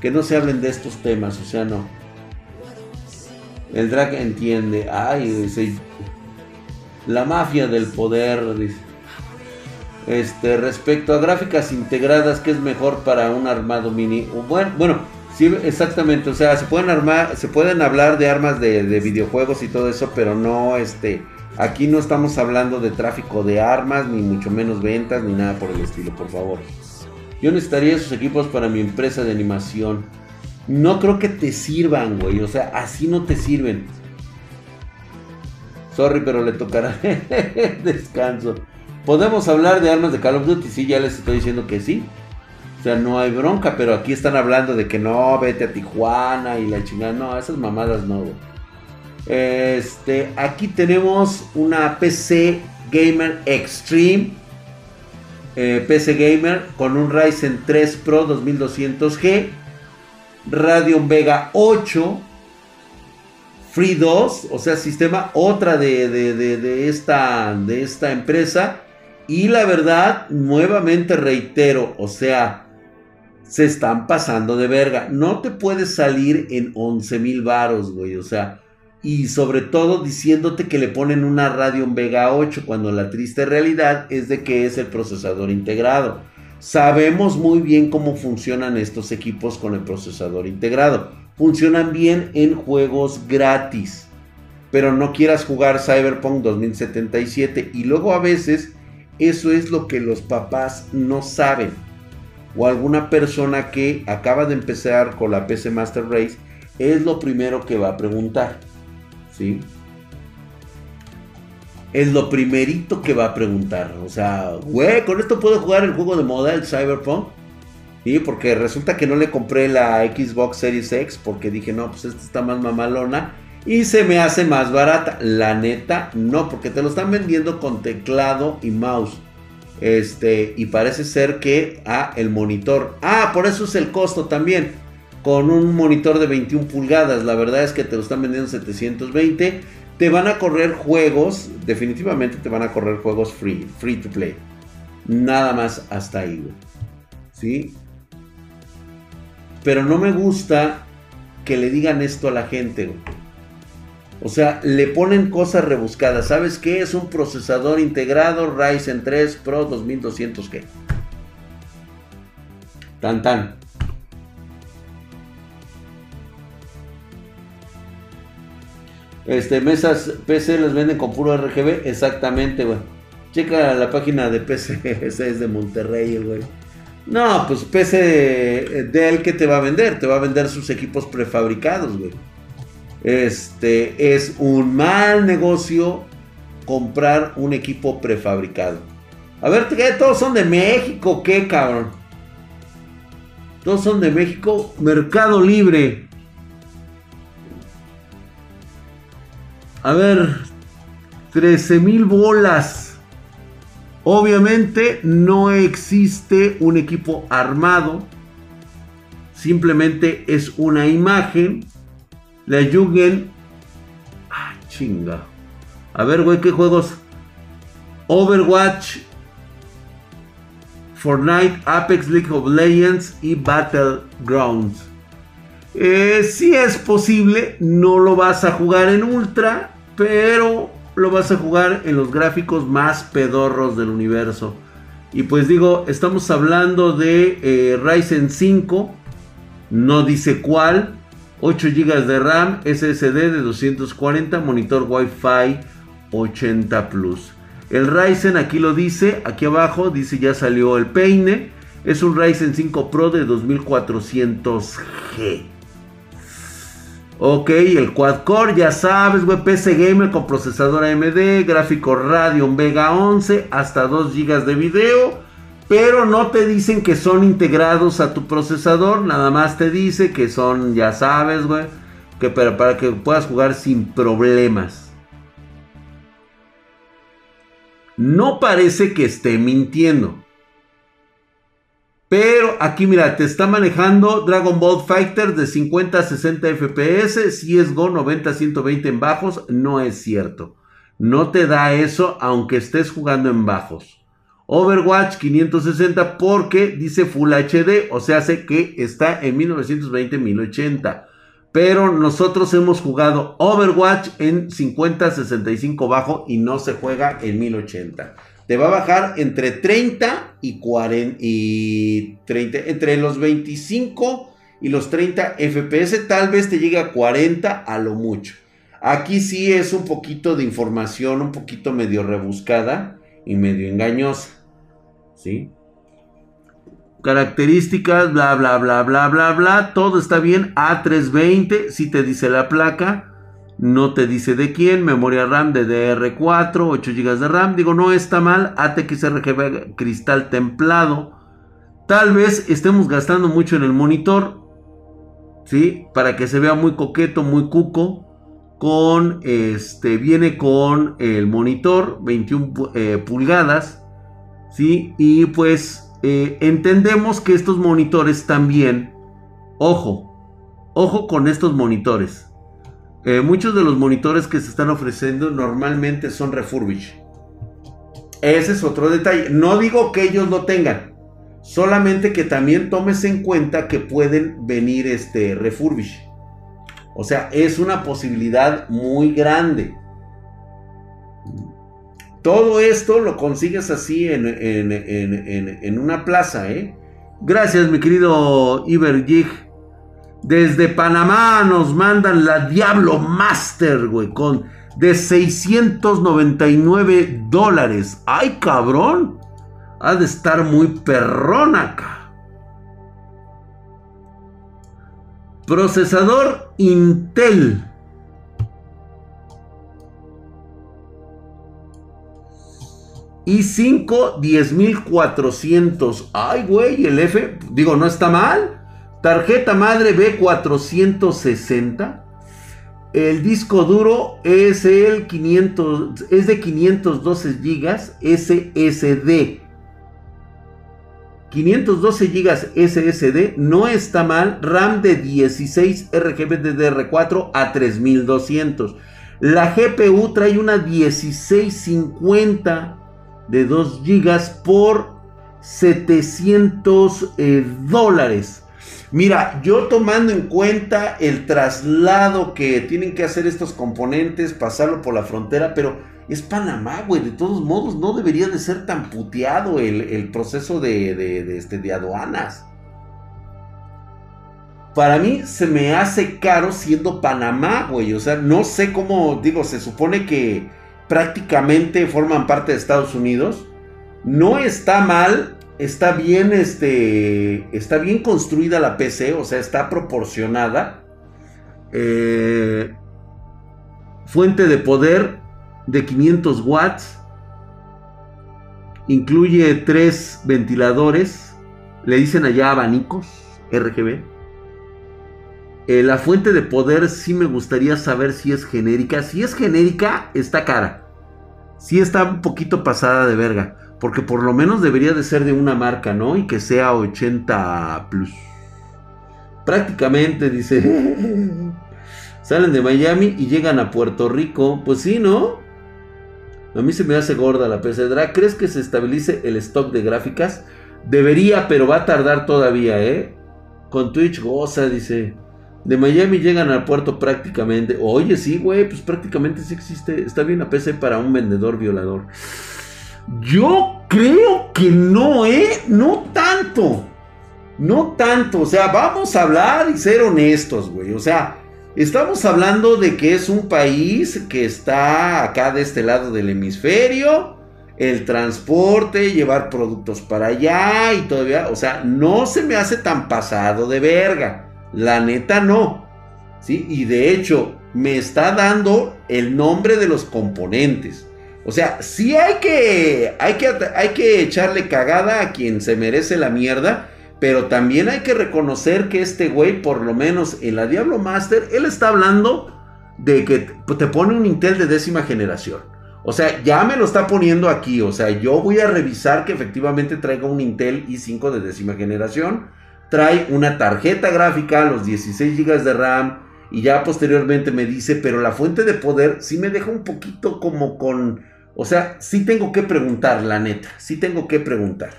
Que no se hablen de estos temas, o sea, no. El drag entiende. Ay, dice, la mafia del poder, dice. Este, respecto a gráficas integradas, ¿qué es mejor para un armado mini? Bueno, bueno, sí, exactamente. O sea, se pueden armar, se pueden hablar de armas de, videojuegos y todo eso, pero no, este, aquí no estamos hablando de tráfico de armas, ni mucho menos ventas, ni nada por el estilo, por favor. Yo necesitaría esos equipos para mi empresa de animación. No creo que te sirvan, güey. O sea, así no te sirven. Sorry, pero le tocará descanso. ¿Podemos hablar de armas de Call of Duty? Sí, ya les estoy diciendo que sí. O sea, no hay bronca, pero aquí están hablando de que no, vete a Tijuana y la chingada. No, esas mamadas no, Este, aquí tenemos una PC Gamer Extreme. Eh, PC Gamer con un Ryzen 3 Pro 2200G. Radeon Vega 8 Free 2, o sea, sistema otra de, esta, de esta empresa. Y la verdad, nuevamente reitero, o sea, se están pasando de verga. No te puedes salir en 11 mil varos, güey. O sea, y sobre todo diciéndote que le ponen una Radeon Vega 8 cuando la triste realidad es de que es el procesador integrado. Sabemos muy bien cómo funcionan estos equipos con el procesador integrado funcionan bien en juegos gratis. Pero no quieras jugar Cyberpunk 2077. Y luego a veces eso es lo que los papás no saben. O alguna persona que acaba de empezar con la PC Master Race es lo primero que va a preguntar. Es lo primerito que va a preguntar. O sea, güey, con esto puedo jugar el juego de moda, el Cyberpunk. Sí, porque resulta que no le compré la Xbox Series X porque dije, no, pues esta está más mamalona y se me hace más barata. La neta, no, porque te lo están vendiendo con teclado y mouse. Este, y parece ser que, ah, el monitor. Ah, por eso es el costo también. Con un monitor de 21 pulgadas, la verdad es que te lo están vendiendo 720. Te van a correr juegos, definitivamente te van a correr juegos free, free to play. Nada más hasta ahí, ¿Sí? pero no me gusta que le digan esto a la gente. O sea, le ponen cosas rebuscadas. ¿Sabes qué? Es un procesador integrado Ryzen 3 Pro 2200G. Tan tan. Este, mesas PC las venden con puro RGB. Exactamente, güey. Checa la página de PC. Es de Monterrey, güey. No, pues PC Dell, ¿qué te va a vender? Te va a vender sus equipos prefabricados, güey. Este es un mal negocio comprar un equipo prefabricado. A ver, ¿qué? Todos son de México, ¿qué cabrón? Todos son de México. Mercado Libre. A ver, 13 mil bolas. Obviamente no existe un equipo armado. Simplemente es una imagen la Jugend. Ah, chinga. A ver, güey, ¿qué juegos? Overwatch. Fortnite, Apex League of Legends y Battlegrounds. Eh, si es posible, no lo vas a jugar en Ultra, pero lo vas a jugar en los gráficos más pedorros del universo. Y pues digo, estamos hablando de eh, Ryzen 5, no dice cuál, 8 GB de RAM, SSD de 240, monitor Wi-Fi 80 Plus. El Ryzen aquí lo dice, aquí abajo dice ya salió el peine. Es un Ryzen 5 Pro de 2400G. Ok, el quad core, ya sabes, güey, PC Gamer con procesador AMD, gráfico Radeon Vega 11, hasta 2 GB de video pero no te dicen que son integrados a tu procesador, nada más te dice que son, ya sabes, güey, que para, para que puedas jugar sin problemas. No parece que esté mintiendo. Pero aquí mira, te está manejando Dragon Ball Fighter de 50 a 60 FPS, CSGO 90 a 120 en bajos, no es cierto. No te da eso aunque estés jugando en bajos. Overwatch 560 porque dice Full HD, o sea, sé que está en 1920-1080. Pero nosotros hemos jugado Overwatch en 50-65 bajo y no se juega en 1080. Te va a bajar entre 30 y 40 y 30, entre los 25 y los 30 FPS, tal vez te llegue a 40 a lo mucho. Aquí sí es un poquito de información, un poquito medio rebuscada y medio engañosa. ¿sí? Características, bla, bla, bla, bla, bla, bla. Todo está bien. A320, si te dice la placa. No te dice de quién. Memoria RAM de DR4, 8 GB de RAM. Digo, no está mal. ATX RGB cristal templado. Tal vez estemos gastando mucho en el monitor. ¿Sí? Para que se vea muy coqueto, muy cuco. Con este, viene con el monitor 21 eh, pulgadas ¿sí? Y pues eh, entendemos que estos monitores también, ojo, ojo con estos monitores. Eh, muchos de los monitores que se están ofreciendo normalmente son refurbish. Ese es otro detalle. No digo que ellos lo tengan. Solamente que también tomes en cuenta que pueden venir este refurbish. O sea, es una posibilidad muy grande. Todo esto lo consigues así en, una plaza, ¿eh? Gracias, mi querido Iberjig. Desde Panamá nos mandan la Diablo Master, güey, con de 699 dólares. ¡Ay, cabrón! Ha de estar muy perrón acá. Procesador Intel i5 10400. Ay, güey, el F, digo, no está mal. Tarjeta madre B460. El disco duro es el 500 es de 512 GB SSD. 512 GB SSD no está mal. RAM de 16 RGB DDR4 a 3200. La GPU trae una 1650 de 2 gigas por 700 eh, dólares. Mira, yo tomando en cuenta el traslado que tienen que hacer estos componentes, pasarlo por la frontera, pero es Panamá, güey. De todos modos, no debería de ser tan puteado el, proceso de, de, este, de aduanas. Para mí se me hace caro siendo Panamá, güey. O sea, no sé cómo, digo, se supone que prácticamente forman parte de Estados Unidos. No está mal está bien, este, está bien construida la PC, o sea, está proporcionada. Eh, fuente de poder de 500 watts. Incluye tres ventiladores. Le dicen allá abanicos RGB. Eh, la fuente de poder sí me gustaría saber si es genérica. Si es genérica, está cara. Si está un poquito pasada de verga. Porque por lo menos debería de ser de una marca, ¿no? Y que sea 80 plus. Prácticamente, dice. Salen de Miami y llegan a Puerto Rico. Pues sí, ¿no? A mí se me hace gorda la PC ¿Crees que se estabilice el stock de gráficas? Debería, pero va a tardar todavía, ¿eh? Con Twitch goza, dice. De Miami llegan al puerto prácticamente. Oye, sí, güey, pues prácticamente sí existe. Está bien la PC para un vendedor violador. Yo creo que no, ¿eh? No tanto. No tanto. O sea, vamos a hablar y ser honestos, güey. O sea, estamos hablando de que es un país que está acá de este lado del hemisferio. El transporte, llevar productos para allá y todavía. O sea, no se me hace tan pasado de verga. La neta no. ¿Sí? Y de hecho, me está dando el nombre de los componentes. O sea, sí hay que, hay que, hay que echarle cagada a quien se merece la mierda. Pero también hay que reconocer que este güey, por lo menos en la Diablo Master, él está hablando de que te pone un Intel de décima generación. O sea, ya me lo está poniendo aquí. O sea, yo voy a revisar que efectivamente traiga un Intel i5 de décima generación. Trae una tarjeta gráfica, los 16 GB de RAM. Y ya posteriormente me dice, pero la fuente de poder sí me deja un poquito como con o sea, sí tengo que preguntar, la neta. Sí tengo que preguntar.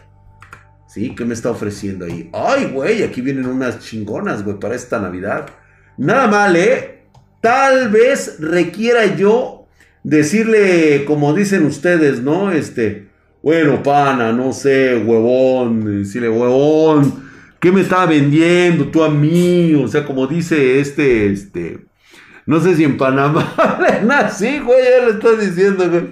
¿Sí? ¿Qué me está ofreciendo ahí? Ay, güey, aquí vienen unas chingonas, güey, para esta Navidad. Nada mal, ¿eh? Tal vez requiera yo decirle, como dicen ustedes, ¿no? Este, bueno, pana, no sé, huevón, decirle, huevón, ¿qué me está vendiendo tú a mí? O sea, como dice este, este, no sé si en Panamá así, güey, ya lo estás diciendo, güey.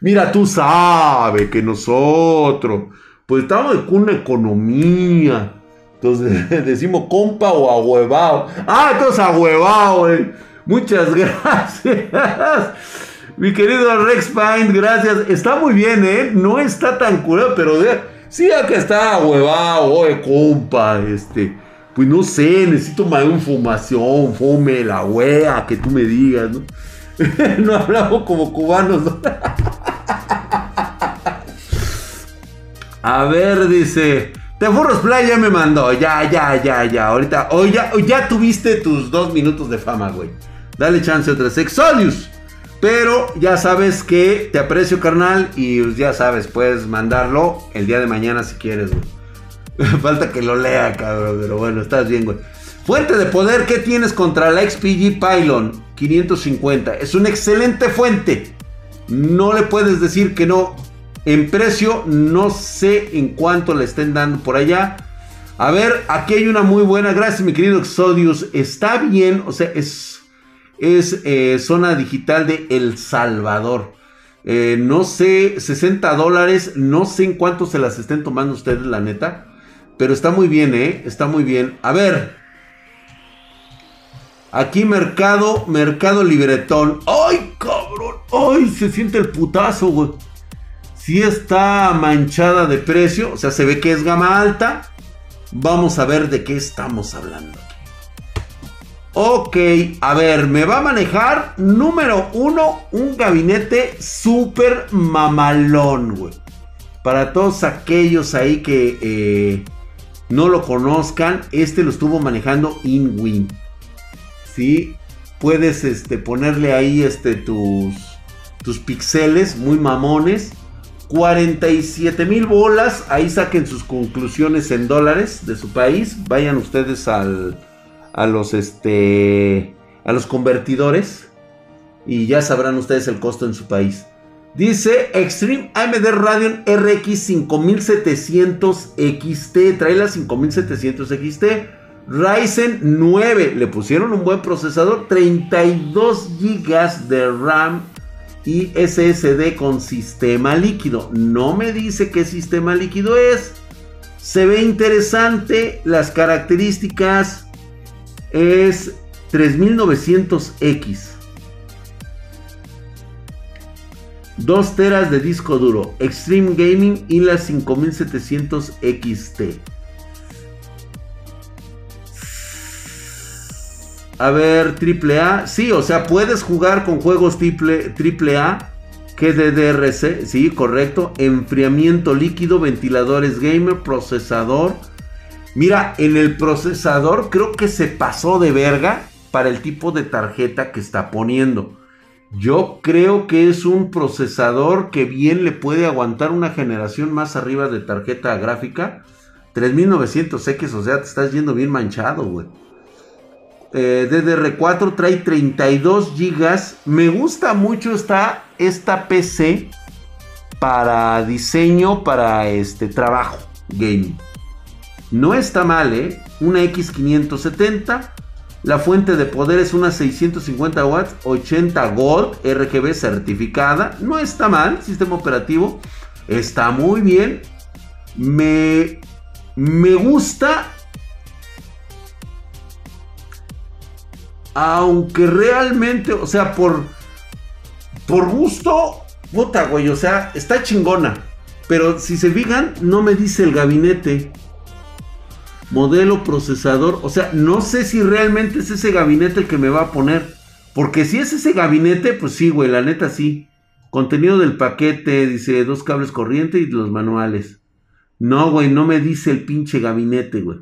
Mira, tú sabes que nosotros, pues estamos con una economía. Entonces decimos compa o ahuevado. Ah, entonces ahuevado, güey. Muchas gracias. Mi querido Rex Pine, gracias. Está muy bien, ¿eh? No está tan curado, pero sí, acá está ahuevado, oye, compa, este pues no sé, necesito más información, fume la wea, que tú me digas, ¿no? no hablamos como cubanos, ¿no? A ver, dice. Tefurros Play ya me mandó. Ya, ya, ya, ya. Ahorita. Hoy ya, ya tuviste tus dos minutos de fama, güey. Dale chance otra. Exolius. Pero ya sabes que te aprecio, carnal. Y ya sabes, puedes mandarlo el día de mañana si quieres. Falta que lo lea, cabrón. Pero bueno, estás bien, güey. Fuente de poder, ¿qué tienes contra la XPG Pylon 550? Es una excelente fuente. No le puedes decir que no. En precio, no sé en cuánto le estén dando por allá. A ver, aquí hay una muy buena. Gracias, mi querido Exodius. Está bien, o sea, es, es eh, zona digital de El Salvador. Eh, no sé, 60 dólares. No sé en cuánto se las estén tomando ustedes, la neta. Pero está muy bien, ¿eh? Está muy bien. A ver. Aquí mercado, mercado libretón. ¡Ay, cabrón! ¡Ay, se siente el putazo, güey! Sí está manchada de precio. O sea, se ve que es gama alta. Vamos a ver de qué estamos hablando. Ok, a ver, me va a manejar número uno, un gabinete súper mamalón, güey. Para todos aquellos ahí que eh, no lo conozcan, este lo estuvo manejando InWin. ¿Sí? Puedes este, ponerle ahí este, tus, tus pixeles muy mamones. 47 mil bolas. Ahí saquen sus conclusiones en dólares de su país. Vayan ustedes al, a los este a los convertidores y ya sabrán ustedes el costo en su país. Dice Extreme AMD Radeon RX 5700 XT. Trae la 5700 XT. Ryzen 9. Le pusieron un buen procesador. 32 GB de RAM y SSD con sistema líquido. No me dice qué sistema líquido es. Se ve interesante. Las características es 3900X. 2 teras de disco duro, Extreme Gaming y la 5700 XT. A ver, AAA. Sí, o sea, puedes jugar con juegos triple, AAA. GDDRC, sí, correcto. Enfriamiento líquido, ventiladores gamer, procesador. Mira, en el procesador creo que se pasó de verga para el tipo de tarjeta que está poniendo. Yo creo que es un procesador que bien le puede aguantar una generación más arriba de tarjeta gráfica. 3900X, o sea, te estás yendo bien manchado, güey. Eh, DDR4 trae 32 GB. Me gusta mucho esta, esta PC para diseño, para este trabajo gaming. No está mal, ¿eh? Una X570 la fuente de poder es una 650 watts, 80 Gold, RGB certificada. No está mal, sistema operativo. Está muy bien. Me, me gusta. Aunque realmente, o sea, por, por gusto, puta, güey, o sea, está chingona. Pero si se fijan, no me dice el gabinete modelo, procesador. O sea, no sé si realmente es ese gabinete el que me va a poner. Porque si es ese gabinete, pues sí, güey, la neta sí. Contenido del paquete, dice dos cables corriente y los manuales. No, güey, no me dice el pinche gabinete, güey.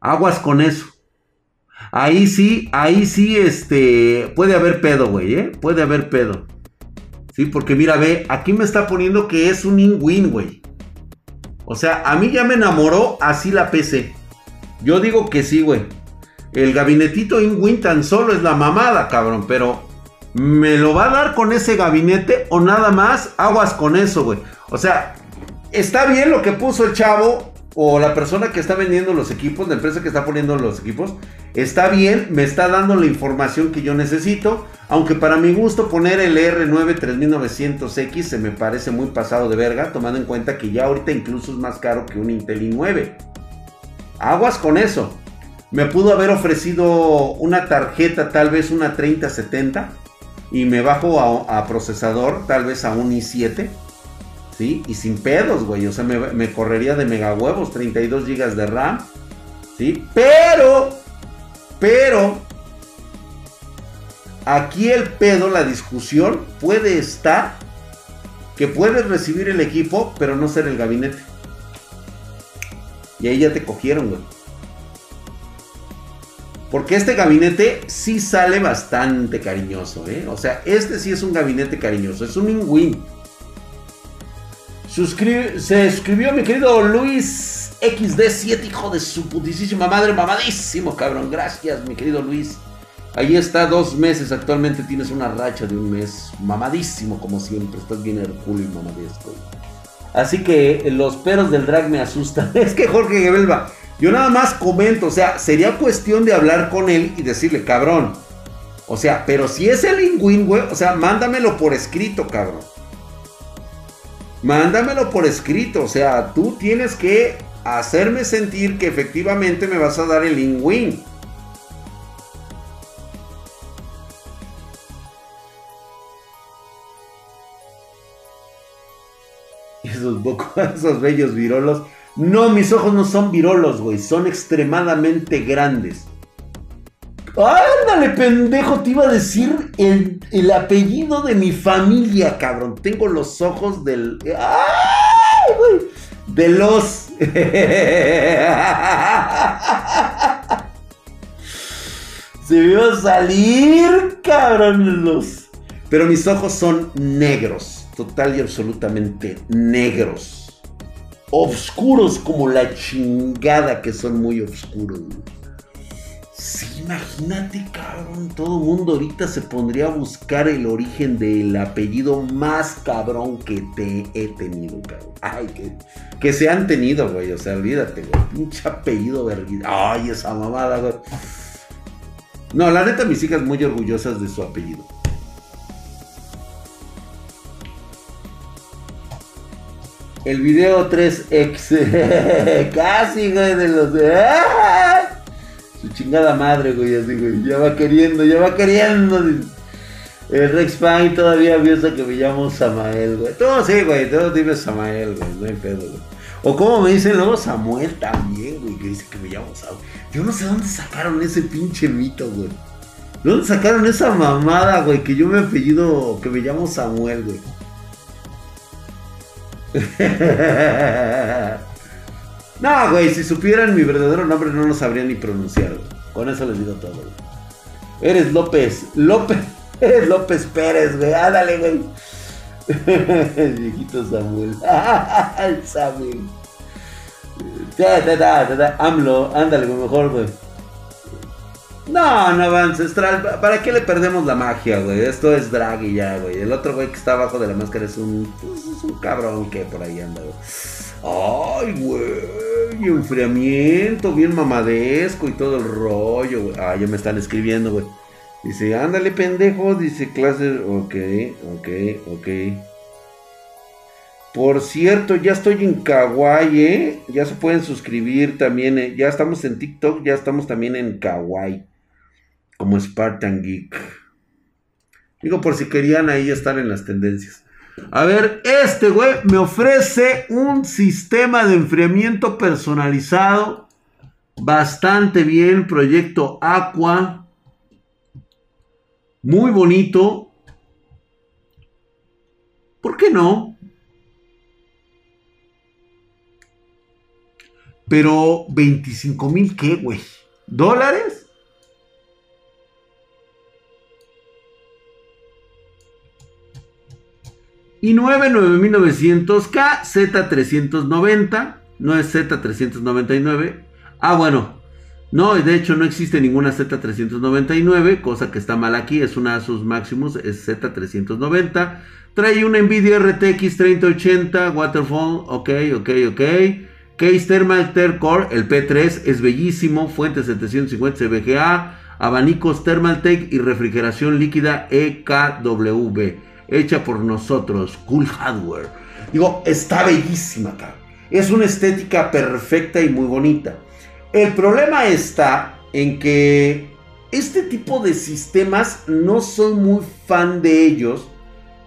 Aguas con eso. Ahí sí, ahí sí, este, puede haber pedo, güey, ¿eh? Puede haber pedo. Sí, porque mira, ve, aquí me está poniendo que es un in-win, güey. O sea, a mí ya me enamoró así la PC. Yo digo que sí, güey. El gabinetito InWin tan solo es la mamada, cabrón. Pero, ¿me lo va a dar con ese gabinete o nada más? Aguas con eso, güey. O sea, está bien lo que puso el chavo o la persona que está vendiendo los equipos, la empresa que está poniendo los equipos, está bien, me está dando la información que yo necesito, aunque para mi gusto poner el R9 3900X se me parece muy pasado de verga, tomando en cuenta que ya ahorita incluso es más caro que un Intel i9. Aguas con eso. Me pudo haber ofrecido una tarjeta, tal vez una 3070, y me bajo a, a procesador, tal vez a un i7 ¿sí? Y sin pedos, güey. O sea, me, correría de mega huevos, 32 GB de RAM, ¿sí? Pero, pero, aquí el pedo, la discusión puede estar que puedes recibir el equipo, pero no ser el gabinete. Y ahí ya te cogieron, güey. Porque este gabinete sí sale bastante cariñoso, ¿eh? O sea, este sí es un gabinete cariñoso. Es un se escribió mi querido Luis XD7, hijo de su putísima madre, mamadísimo, cabrón. Gracias, mi querido Luis. Ahí está, dos meses. Actualmente tienes una racha de un mes. Mamadísimo, como siempre. Estás bien Herculio y mamadesco. Así que los peros del drag me asustan. Es que Jorge Gebelba, yo nada más comento. O sea, sería cuestión de hablar con él y decirle, cabrón. O sea, pero si es el lingüín, güey. O sea, mándamelo por escrito, cabrón mándamelo por escrito. O sea, tú tienes que hacerme sentir que efectivamente me vas a dar el in-win. Esos, esos bellos virolos. No, mis ojos no son virolos, güey. Son extremadamente grandes. Ándale, pendejo, te iba a decir el, apellido de mi familia, cabrón. Tengo los ojos del. ¡Ay, De los. Se me iba a salir, cabrón, los. Pero mis ojos son negros, total y absolutamente negros. Obscuros como la chingada que son muy oscuros. Sí, imagínate, cabrón. Todo mundo ahorita se pondría a buscar el origen del apellido más cabrón que te he tenido, cabrón. Ay, que, que se han tenido, güey. O sea, olvídate, güey. Pinche apellido verguida. Ay, esa mamada, güey. No, la neta, mis hijas muy orgullosas de su apellido. El video 3X. Casi, güey, de los. Su chingada madre, güey, así, güey. Ya va queriendo, ya va queriendo. El Rex Pine todavía piensa que me llamo Samael, güey. Todo sí, güey, todos dime Samael, güey. No hay pedo, güey. O como me dicen luego Samuel también, güey, que dice que me llamo Samuel. Yo no sé dónde sacaron ese pinche mito, güey. ¿De dónde sacaron esa mamada, güey? Que yo me apellido, que me llamo Samuel, güey. no, güey, si supieran mi verdadero nombre no lo sabrían ni pronunciar, güey. Con eso les digo todo, güey. Eres López, López, eres López Pérez, güey. Ándale, güey. El viejito Samuel. El Samuel. Da, da, da, da, AMLO, ándale, güey, mejor, güey. No, no ancestral. ¿Para qué le perdemos la magia, güey? Esto es drag y ya, güey. El otro güey que está abajo de la máscara es un, pues, es un cabrón que por ahí anda, güey. Ay, güey. Enfriamiento, bien mamadesco y todo el rollo, güey. Ah, ya me están escribiendo, güey. Dice, ándale, pendejo. Dice, clase. Ok, ok, ok. Por cierto, ya estoy en Kawaii, ¿eh? Ya se pueden suscribir también. ¿eh? Ya estamos en TikTok, ya estamos también en Kawaii como Spartan Geek. Digo, por si querían ahí estar en las tendencias. A ver, este güey me ofrece un sistema de enfriamiento personalizado. Bastante bien. Proyecto Aqua. Muy bonito. ¿Por qué no? Pero 25 mil qué, güey. ¿Dólares? Y 99900K Z390. No es Z399. Ah, bueno. No, de hecho no existe ninguna Z399, cosa que está mal aquí, es una Asus Maximus, es Z390. Trae una Nvidia RTX 3080 Waterfall, ok, ok, ok. Case Thermal Core, el P3 es bellísimo, fuente 750 CBGA, abanicos Thermaltake y refrigeración líquida EKW hecha por nosotros, Cool Hardware. Digo, está bellísima, acá. Es una estética perfecta y muy bonita. El problema está en que este tipo de sistemas no soy muy fan de ellos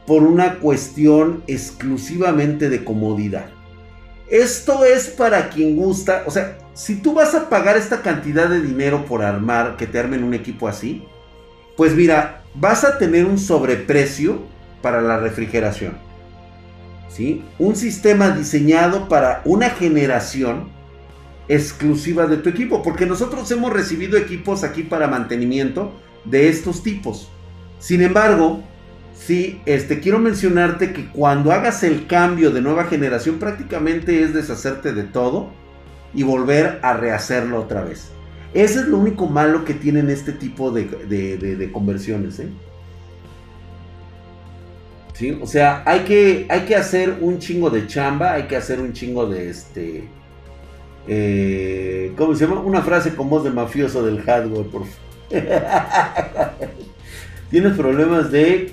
por una cuestión exclusivamente de comodidad. Esto es para quien gusta, o sea, si tú vas a pagar esta cantidad de dinero por armar, que te armen un equipo así, pues mira, vas a tener un sobreprecio para la refrigeración. ¿Sí? Un sistema diseñado para una generación exclusiva de tu equipo, porque nosotros hemos recibido equipos aquí para mantenimiento de estos tipos. Sin embargo, sí, este, quiero mencionarte que cuando hagas el cambio de nueva generación, prácticamente es deshacerte de todo y volver a rehacerlo otra vez. Ese es lo único malo que tienen este tipo de, conversiones. ¿eh? O sea, hay que, hay que hacer un chingo de chamba, hay que hacer un chingo de este... Eh, ¿Cómo se llama? Una frase con voz de mafioso del hardware, por Tienes problemas de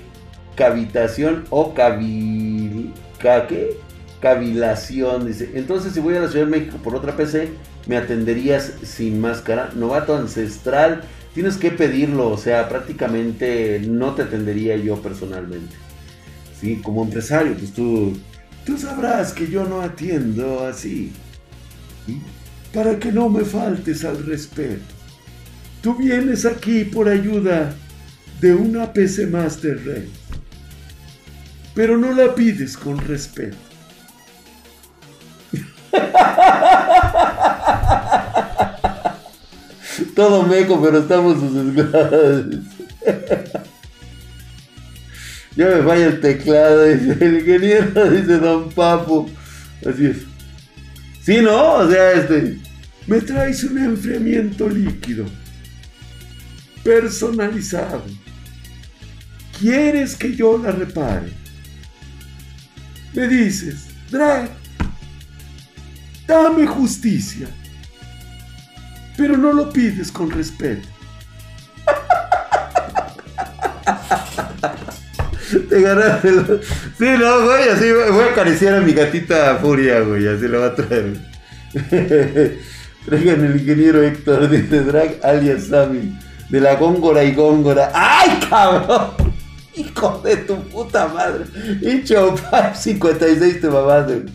cavitación o cabil... ¿Qué? Cavilación, dice. Entonces, si voy a la Ciudad de México por otra PC, me atenderías sin máscara. Novato ancestral, tienes que pedirlo, o sea, prácticamente no te atendería yo personalmente. ¿Sí? Como empresario, pues tú, tú sabrás que yo no atiendo así. Para que no me faltes al respeto. Tú vienes aquí por ayuda de una PC Master Race. Pero no la pides con respeto. Todo meco, pero estamos sus Ya me falla el teclado, dice el ingeniero, dice Don Papo. Así es. Sí, ¿no? O sea, este. Me traes un enfriamiento líquido. Personalizado. ¿Quieres que yo la repare? Me dices, Drag, dame justicia. Pero no lo pides con respeto. Te ganaste. Sí, no, güey, así voy a acariciar a mi gatita Furia, güey, así lo va a traer. Traigan el ingeniero Héctor, dice Drag alias Sammy, de la Góngora y Góngora. ¡Ay, cabrón! Hijo de tu puta madre. Hincho 56 te mamaste.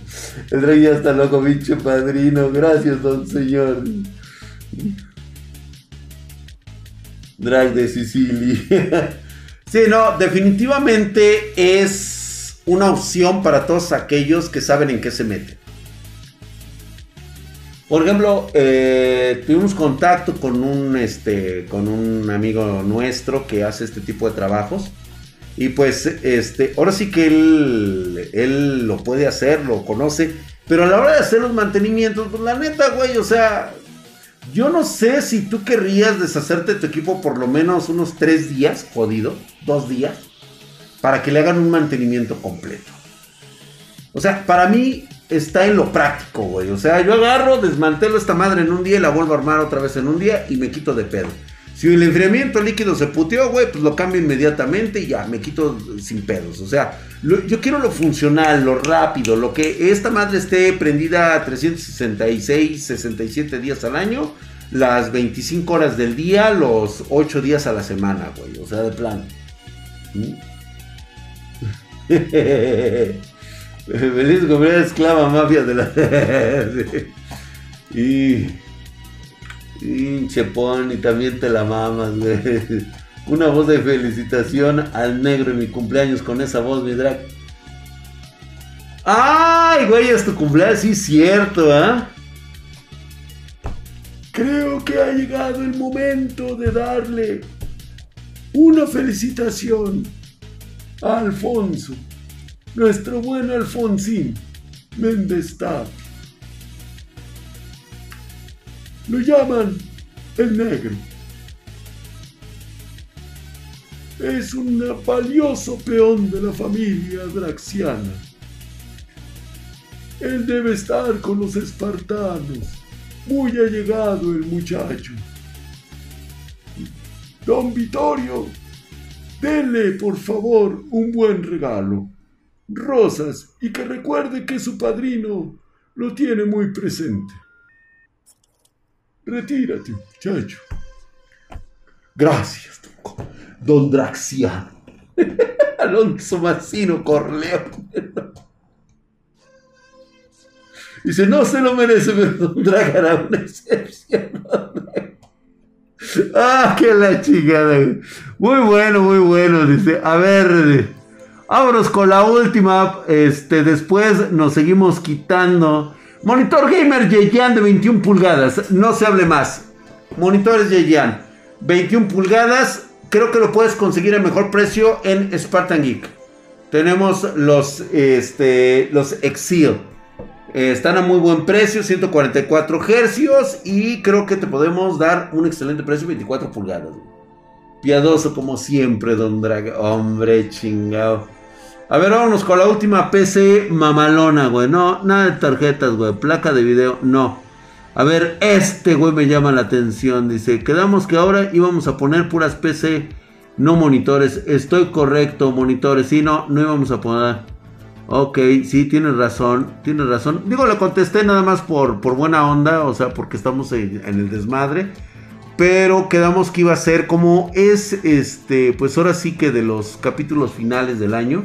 El Drag ya está loco, bicho padrino. Gracias, don señor. Drag de Sicilia. Sí, no, definitivamente es una opción para todos aquellos que saben en qué se meten. Por ejemplo, eh, tuvimos contacto con un, este, con un amigo nuestro que hace este tipo de trabajos. Y pues, este, ahora sí que él, él lo puede hacer, lo conoce. Pero a la hora de hacer los mantenimientos, pues la neta, güey, o sea, yo no sé si tú querrías deshacerte de tu equipo por lo menos unos tres días, jodido, dos días, para que le hagan un mantenimiento completo. O sea, para mí está en lo práctico, güey. O sea, yo agarro, desmantelo esta madre en un día y la vuelvo a armar otra vez en un día y me quito de pedo. Si el enfriamiento líquido se puteó, güey, pues lo cambio inmediatamente y ya, me quito sin pedos. O sea, yo quiero lo funcional, lo rápido, lo que esta madre esté prendida 366, 67 días al año, las 25 horas del día, los 8 días a la semana, güey. O sea, de plan. ¿Mm? Feliz cumpleaños, esclava mafia de la. y. Pinche y también te la mamas, Una voz de felicitación al negro en mi cumpleaños con esa voz, mi drag. ¡Ay, güey! Es tu cumpleaños, sí, cierto, ¿ah? Creo que ha llegado el momento de darle una felicitación a Alfonso, nuestro buen Alfonsín Méndez Lo llaman el negro. Es un valioso peón de la familia draxiana. Él debe estar con los espartanos. Muy allegado el muchacho. Don Vittorio, denle por favor un buen regalo. Rosas y que recuerde que su padrino lo tiene muy presente. Retírate, muchacho. Gracias, don Draxiano. Alonso Massino Corleone. Dice, no se lo merece, pero don Drag hará una excepción. ah, qué la chingada. Muy bueno, muy bueno. Dice, a ver, vámonos con la última. Este, después nos seguimos quitando Monitor gamer Yeyan de 21 pulgadas. No se hable más. Monitores Yeyan. 21 pulgadas. Creo que lo puedes conseguir a mejor precio en Spartan Geek. Tenemos los, este, los Exil. Eh, están a muy buen precio, 144 hercios. Y creo que te podemos dar un excelente precio, 24 pulgadas. Piadoso como siempre, Don Drag. Hombre, chingado. A ver, vámonos con la última PC mamalona, güey. No, nada de tarjetas, güey. Placa de video, no. A ver, este, güey, me llama la atención. Dice, quedamos que ahora íbamos a poner puras PC, no monitores. Estoy correcto, monitores. Sí, no, no íbamos a poner. Ok, sí, tienes razón, tienes razón. Digo, le contesté nada más por, por buena onda, o sea, porque estamos en, en el desmadre. Pero quedamos que iba a ser como es, este, pues ahora sí que de los capítulos finales del año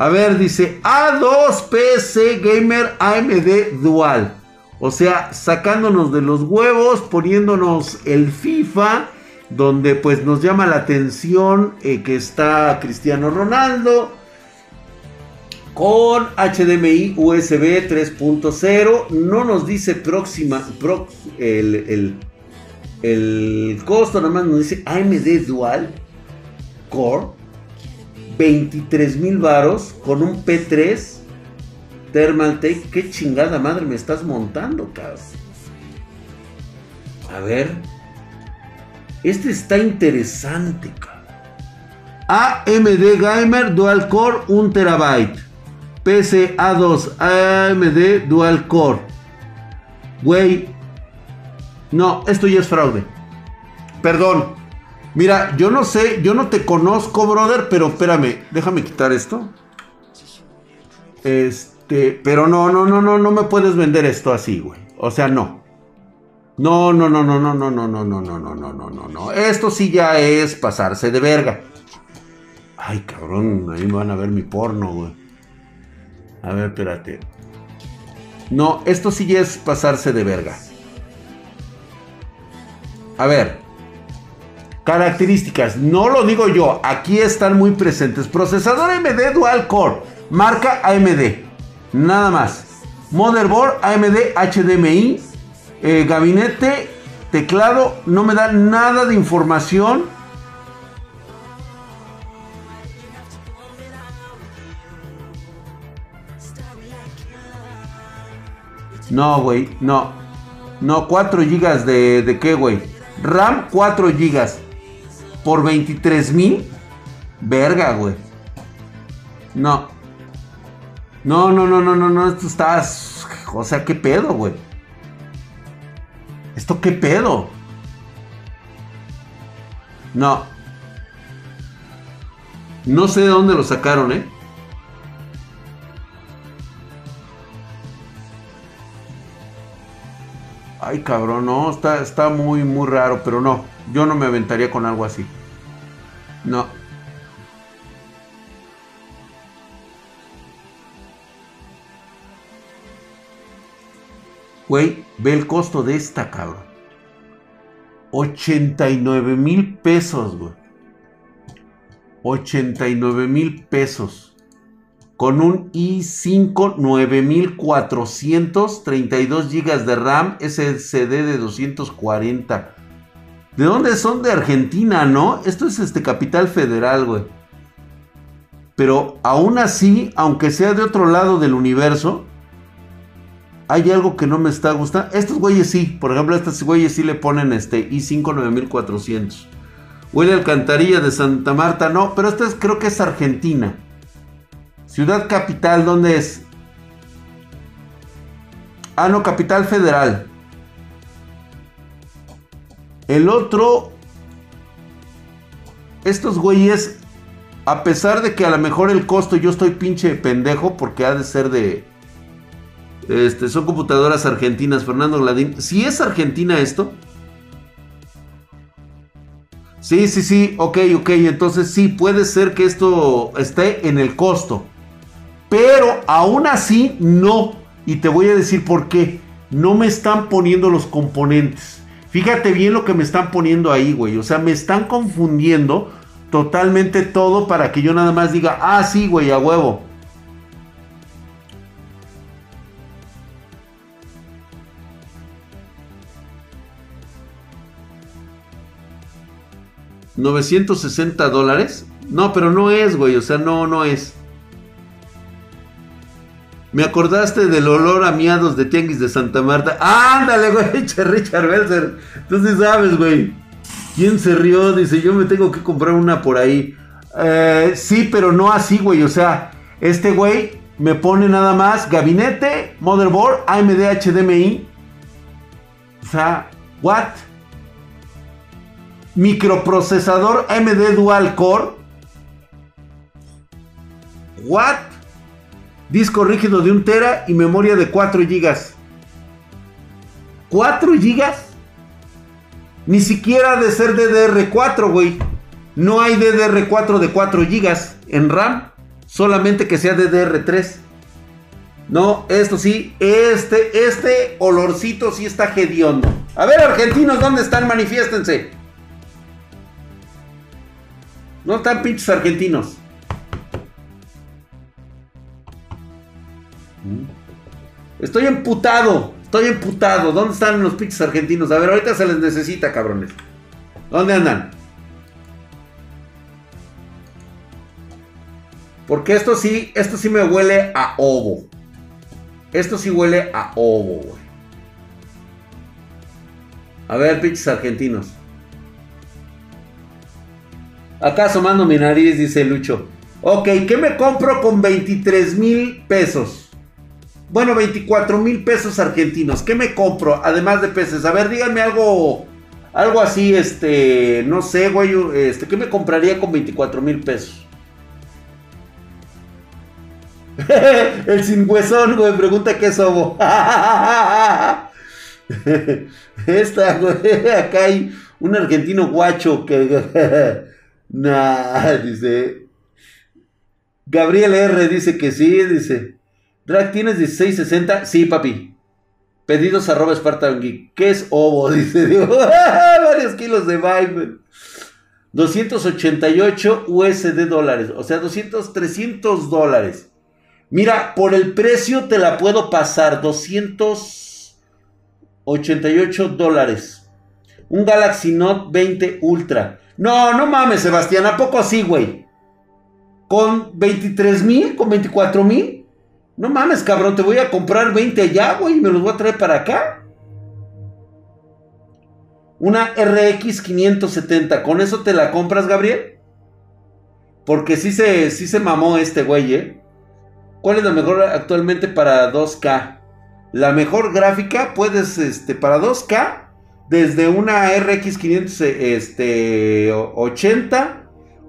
a ver, dice A2 PC Gamer AMD Dual. O sea, sacándonos de los huevos, poniéndonos el FIFA, donde pues nos llama la atención eh, que está Cristiano Ronaldo. Con HDMI USB 3.0. No nos dice próxima el, el, el costo, nada más nos dice AMD Dual Core 23 mil varos con un P3 Thermaltake. ¿Qué chingada madre me estás montando, cabrón? A ver. Este está interesante, cabrón. AMD Gamer Dual Core 1 terabyte. PC A2 AMD Dual Core. Güey. No, esto ya es fraude. Perdón. Mira, yo no sé, yo no te conozco, brother, pero espérame, déjame quitar esto. Este, pero no, no, no, no, no me puedes vender esto así, güey. O sea, no. No, no, no, no, no, no, no, no, no, no, no, no, no, no, no. Esto sí ya es pasarse de verga. Ay, cabrón, ahí me van a ver mi porno, güey. A ver, espérate. No, esto sí ya es pasarse de verga. A ver. Características, no lo digo yo, aquí están muy presentes. Procesador AMD Dual Core, marca AMD, nada más. Motherboard AMD HDMI, eh, gabinete, teclado, no me da nada de información. No, güey, no. No, 4 GB de, de qué, güey. RAM 4 GB por 23 mil. Verga, güey. No. No, no, no, no, no, no. Esto está. O sea, ¿qué pedo, güey? ¿Esto qué pedo? No. No sé de dónde lo sacaron, ¿eh? Ay, cabrón, no, está, está muy, muy raro, pero no, yo no me aventaría con algo así. No. Güey, ve el costo de esta, cabrón. 89 mil pesos, güey. 89 mil pesos con un i5 9400, 32 GB de RAM, SSD de 240. ¿De dónde son? De Argentina, ¿no? Esto es este Capital Federal, güey. Pero aún así, aunque sea de otro lado del universo, hay algo que no me está gustando. Estos güeyes sí, por ejemplo, estos güeyes sí le ponen este i5 9400. Huele Alcantarilla de Santa Marta, no, pero esta creo que es Argentina. Ciudad capital, ¿dónde es? Ah, no, capital federal. El otro, estos güeyes, a pesar de que a lo mejor el costo yo estoy pinche pendejo porque ha de ser de... Este, son computadoras argentinas, Fernando Gladín. Si es Argentina esto. Sí, sí, sí, ok, ok. Entonces sí, puede ser que esto esté en el costo. Pero aún así no. Y te voy a decir por qué. No me están poniendo los componentes. Fíjate bien lo que me están poniendo ahí, güey. O sea, me están confundiendo totalmente todo para que yo nada más diga, ah, sí, güey, a huevo. ¿960 dólares? No, pero no es, güey. O sea, no, no es. Me acordaste del olor a miados de Tianguis de Santa Marta. ¡Ándale, güey! Richard Belzer. Tú sí sabes, güey. ¿Quién se rió? Dice, yo me tengo que comprar una por ahí. Eh, sí, pero no así, güey. O sea, este güey me pone nada más gabinete, motherboard, AMD HDMI. O sea, ¿what? Microprocesador AMD Dual Core. ¿What? Disco rígido de 1 tera y memoria de 4 GB. ¿4 GB? Ni siquiera de ser DDR4, güey. No hay DDR4 de 4 GB en RAM. Solamente que sea DDR3. No, esto sí, este, este olorcito sí está hediondo. A ver, argentinos, ¿dónde están? Manifiéstense. No están pinches argentinos. Estoy emputado. Estoy emputado. ¿Dónde están los pinches argentinos? A ver, ahorita se les necesita, cabrones. ¿Dónde andan? Porque esto sí, esto sí me huele a ovo. Esto sí huele a ovo, güey. A ver, pinches argentinos. Acá asomando mi nariz, dice Lucho. Ok, ¿qué me compro con 23 mil pesos? Bueno, 24 mil pesos argentinos. ¿Qué me compro? Además de peces. A ver, díganme algo. Algo así, este. No sé, güey. Este, ¿qué me compraría con 24 mil pesos? El sin huesón, güey. Pregunta qué es ovo. Esta, güey. Acá hay un argentino guacho que. nah, dice. Gabriel R. dice que sí, dice. Drag, ¿tienes 1660? Sí, papi. Pedidos arroba Spartan Geek. ¿Qué es ovo? Dice, varios kilos de vibe. 288 USD dólares. O sea, 200, 300 dólares. Mira, por el precio te la puedo pasar. 288 dólares. Un Galaxy Note 20 Ultra. No, no mames, Sebastián. ¿A poco así, güey? ¿Con 23 mil? ¿Con 24 mil? No mames, cabrón, te voy a comprar 20 allá, güey, y me los voy a traer para acá. Una RX 570, ¿con eso te la compras, Gabriel? Porque sí se, sí se mamó este güey, ¿eh? ¿Cuál es la mejor actualmente para 2K? La mejor gráfica puedes, este, para 2K, desde una RX 580 este,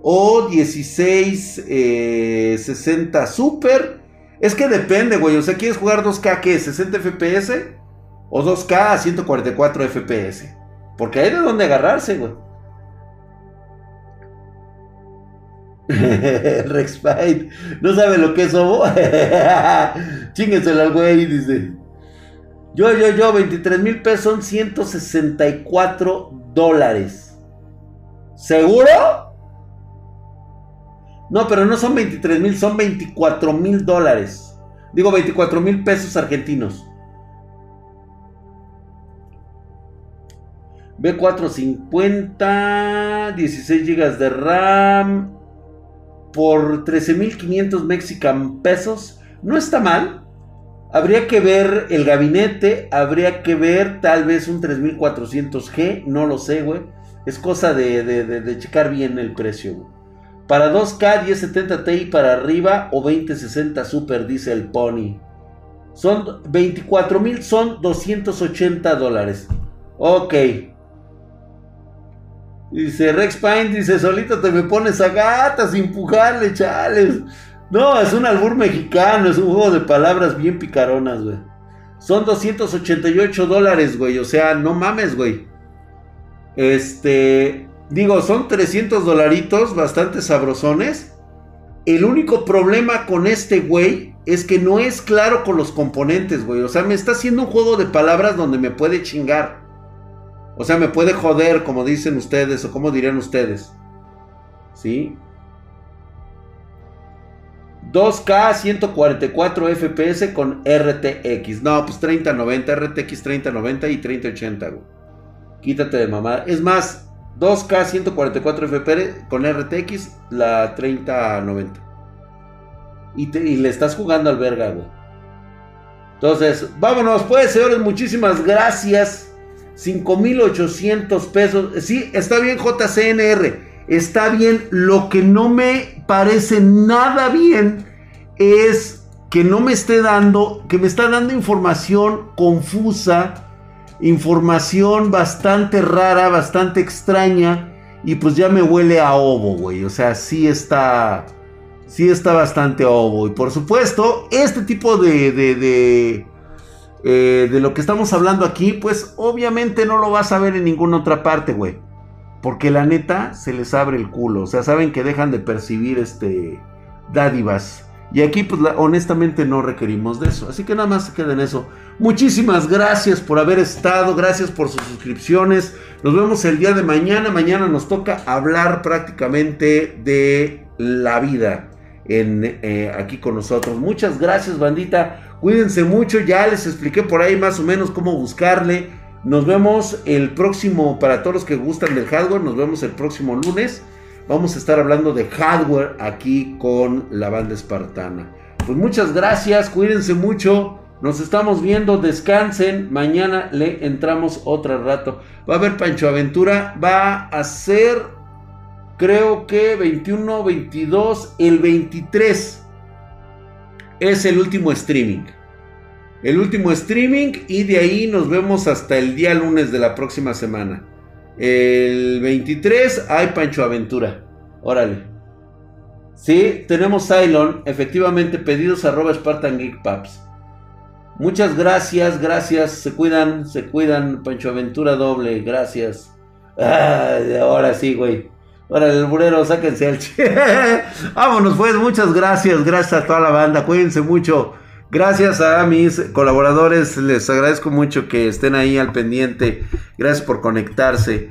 o 1660 eh, Super es que depende, güey. O sea, ¿quieres jugar 2K qué? ¿60 FPS? ¿O 2K a 144 FPS? Porque hay de dónde agarrarse, güey. Rex. No sabe lo que es ovo. Chingueselo al güey, dice. Yo, yo, yo, 23 mil pesos son 164 dólares. ¿Seguro? No, pero no son 23 mil, son 24 mil dólares. Digo 24 mil pesos argentinos. B450, 16 GB de RAM por 13.500 mexican pesos. No está mal. Habría que ver el gabinete, habría que ver tal vez un 3400G, no lo sé, güey. Es cosa de, de checar bien el precio, güey. Para 2K 1070 Ti para arriba o 2060 Super, dice el Pony. Son 24 mil, son 280 dólares. Ok. Dice Rex Pine, dice, solito te me pones a gata sin pujarle, chales. No, es un albur mexicano, es un juego de palabras bien picaronas, güey. Son 288 dólares, güey. O sea, no mames, güey. Este. Digo, son 300 dolaritos, bastante sabrosones. El único problema con este güey es que no es claro con los componentes, güey. O sea, me está haciendo un juego de palabras donde me puede chingar. O sea, me puede joder, como dicen ustedes, o como dirían ustedes. ¿Sí? 2K 144 FPS con RTX. No, pues 3090, RTX 3090 y 3080, güey. Quítate de mamá. Es más, 2K 144 FPS con RTX, la 3090. Y, y le estás jugando al verga, güey. Entonces, vámonos, pues, señores, muchísimas gracias. 5800 pesos. Sí, está bien, JCNR. Está bien. Lo que no me parece nada bien es que no me esté dando, que me está dando información confusa información bastante rara, bastante extraña. Y pues ya me huele a ovo, güey. O sea, sí está. Sí está bastante ovo. Y por supuesto, este tipo de. de, de, eh, de lo que estamos hablando aquí, pues obviamente no lo vas a ver en ninguna otra parte, güey. Porque la neta se les abre el culo. O sea, saben que dejan de percibir este dádivas. Y aquí, pues honestamente no requerimos de eso. Así que nada más se queda en eso. Muchísimas gracias por haber estado. Gracias por sus suscripciones. Nos vemos el día de mañana. Mañana nos toca hablar prácticamente de la vida en, eh, aquí con nosotros. Muchas gracias, bandita. Cuídense mucho. Ya les expliqué por ahí más o menos cómo buscarle. Nos vemos el próximo, para todos los que gustan del hardware, nos vemos el próximo lunes. Vamos a estar hablando de hardware aquí con la banda espartana. Pues muchas gracias, cuídense mucho. Nos estamos viendo, descansen. Mañana le entramos otro rato. Va a haber Pancho Aventura. Va a ser, creo que 21, 22, el 23. Es el último streaming. El último streaming y de ahí nos vemos hasta el día lunes de la próxima semana. El 23 hay Pancho Aventura. Órale. Sí, tenemos Cylon. Efectivamente, pedidos arroba Spartan Geek Paps. Muchas gracias, gracias. Se cuidan, se cuidan. Pancho Aventura doble, gracias. ahora sí, güey. Órale, el burero, sáquense el Vámonos, pues. Muchas gracias. Gracias a toda la banda. Cuídense mucho. Gracias a mis colaboradores, les agradezco mucho que estén ahí al pendiente. Gracias por conectarse.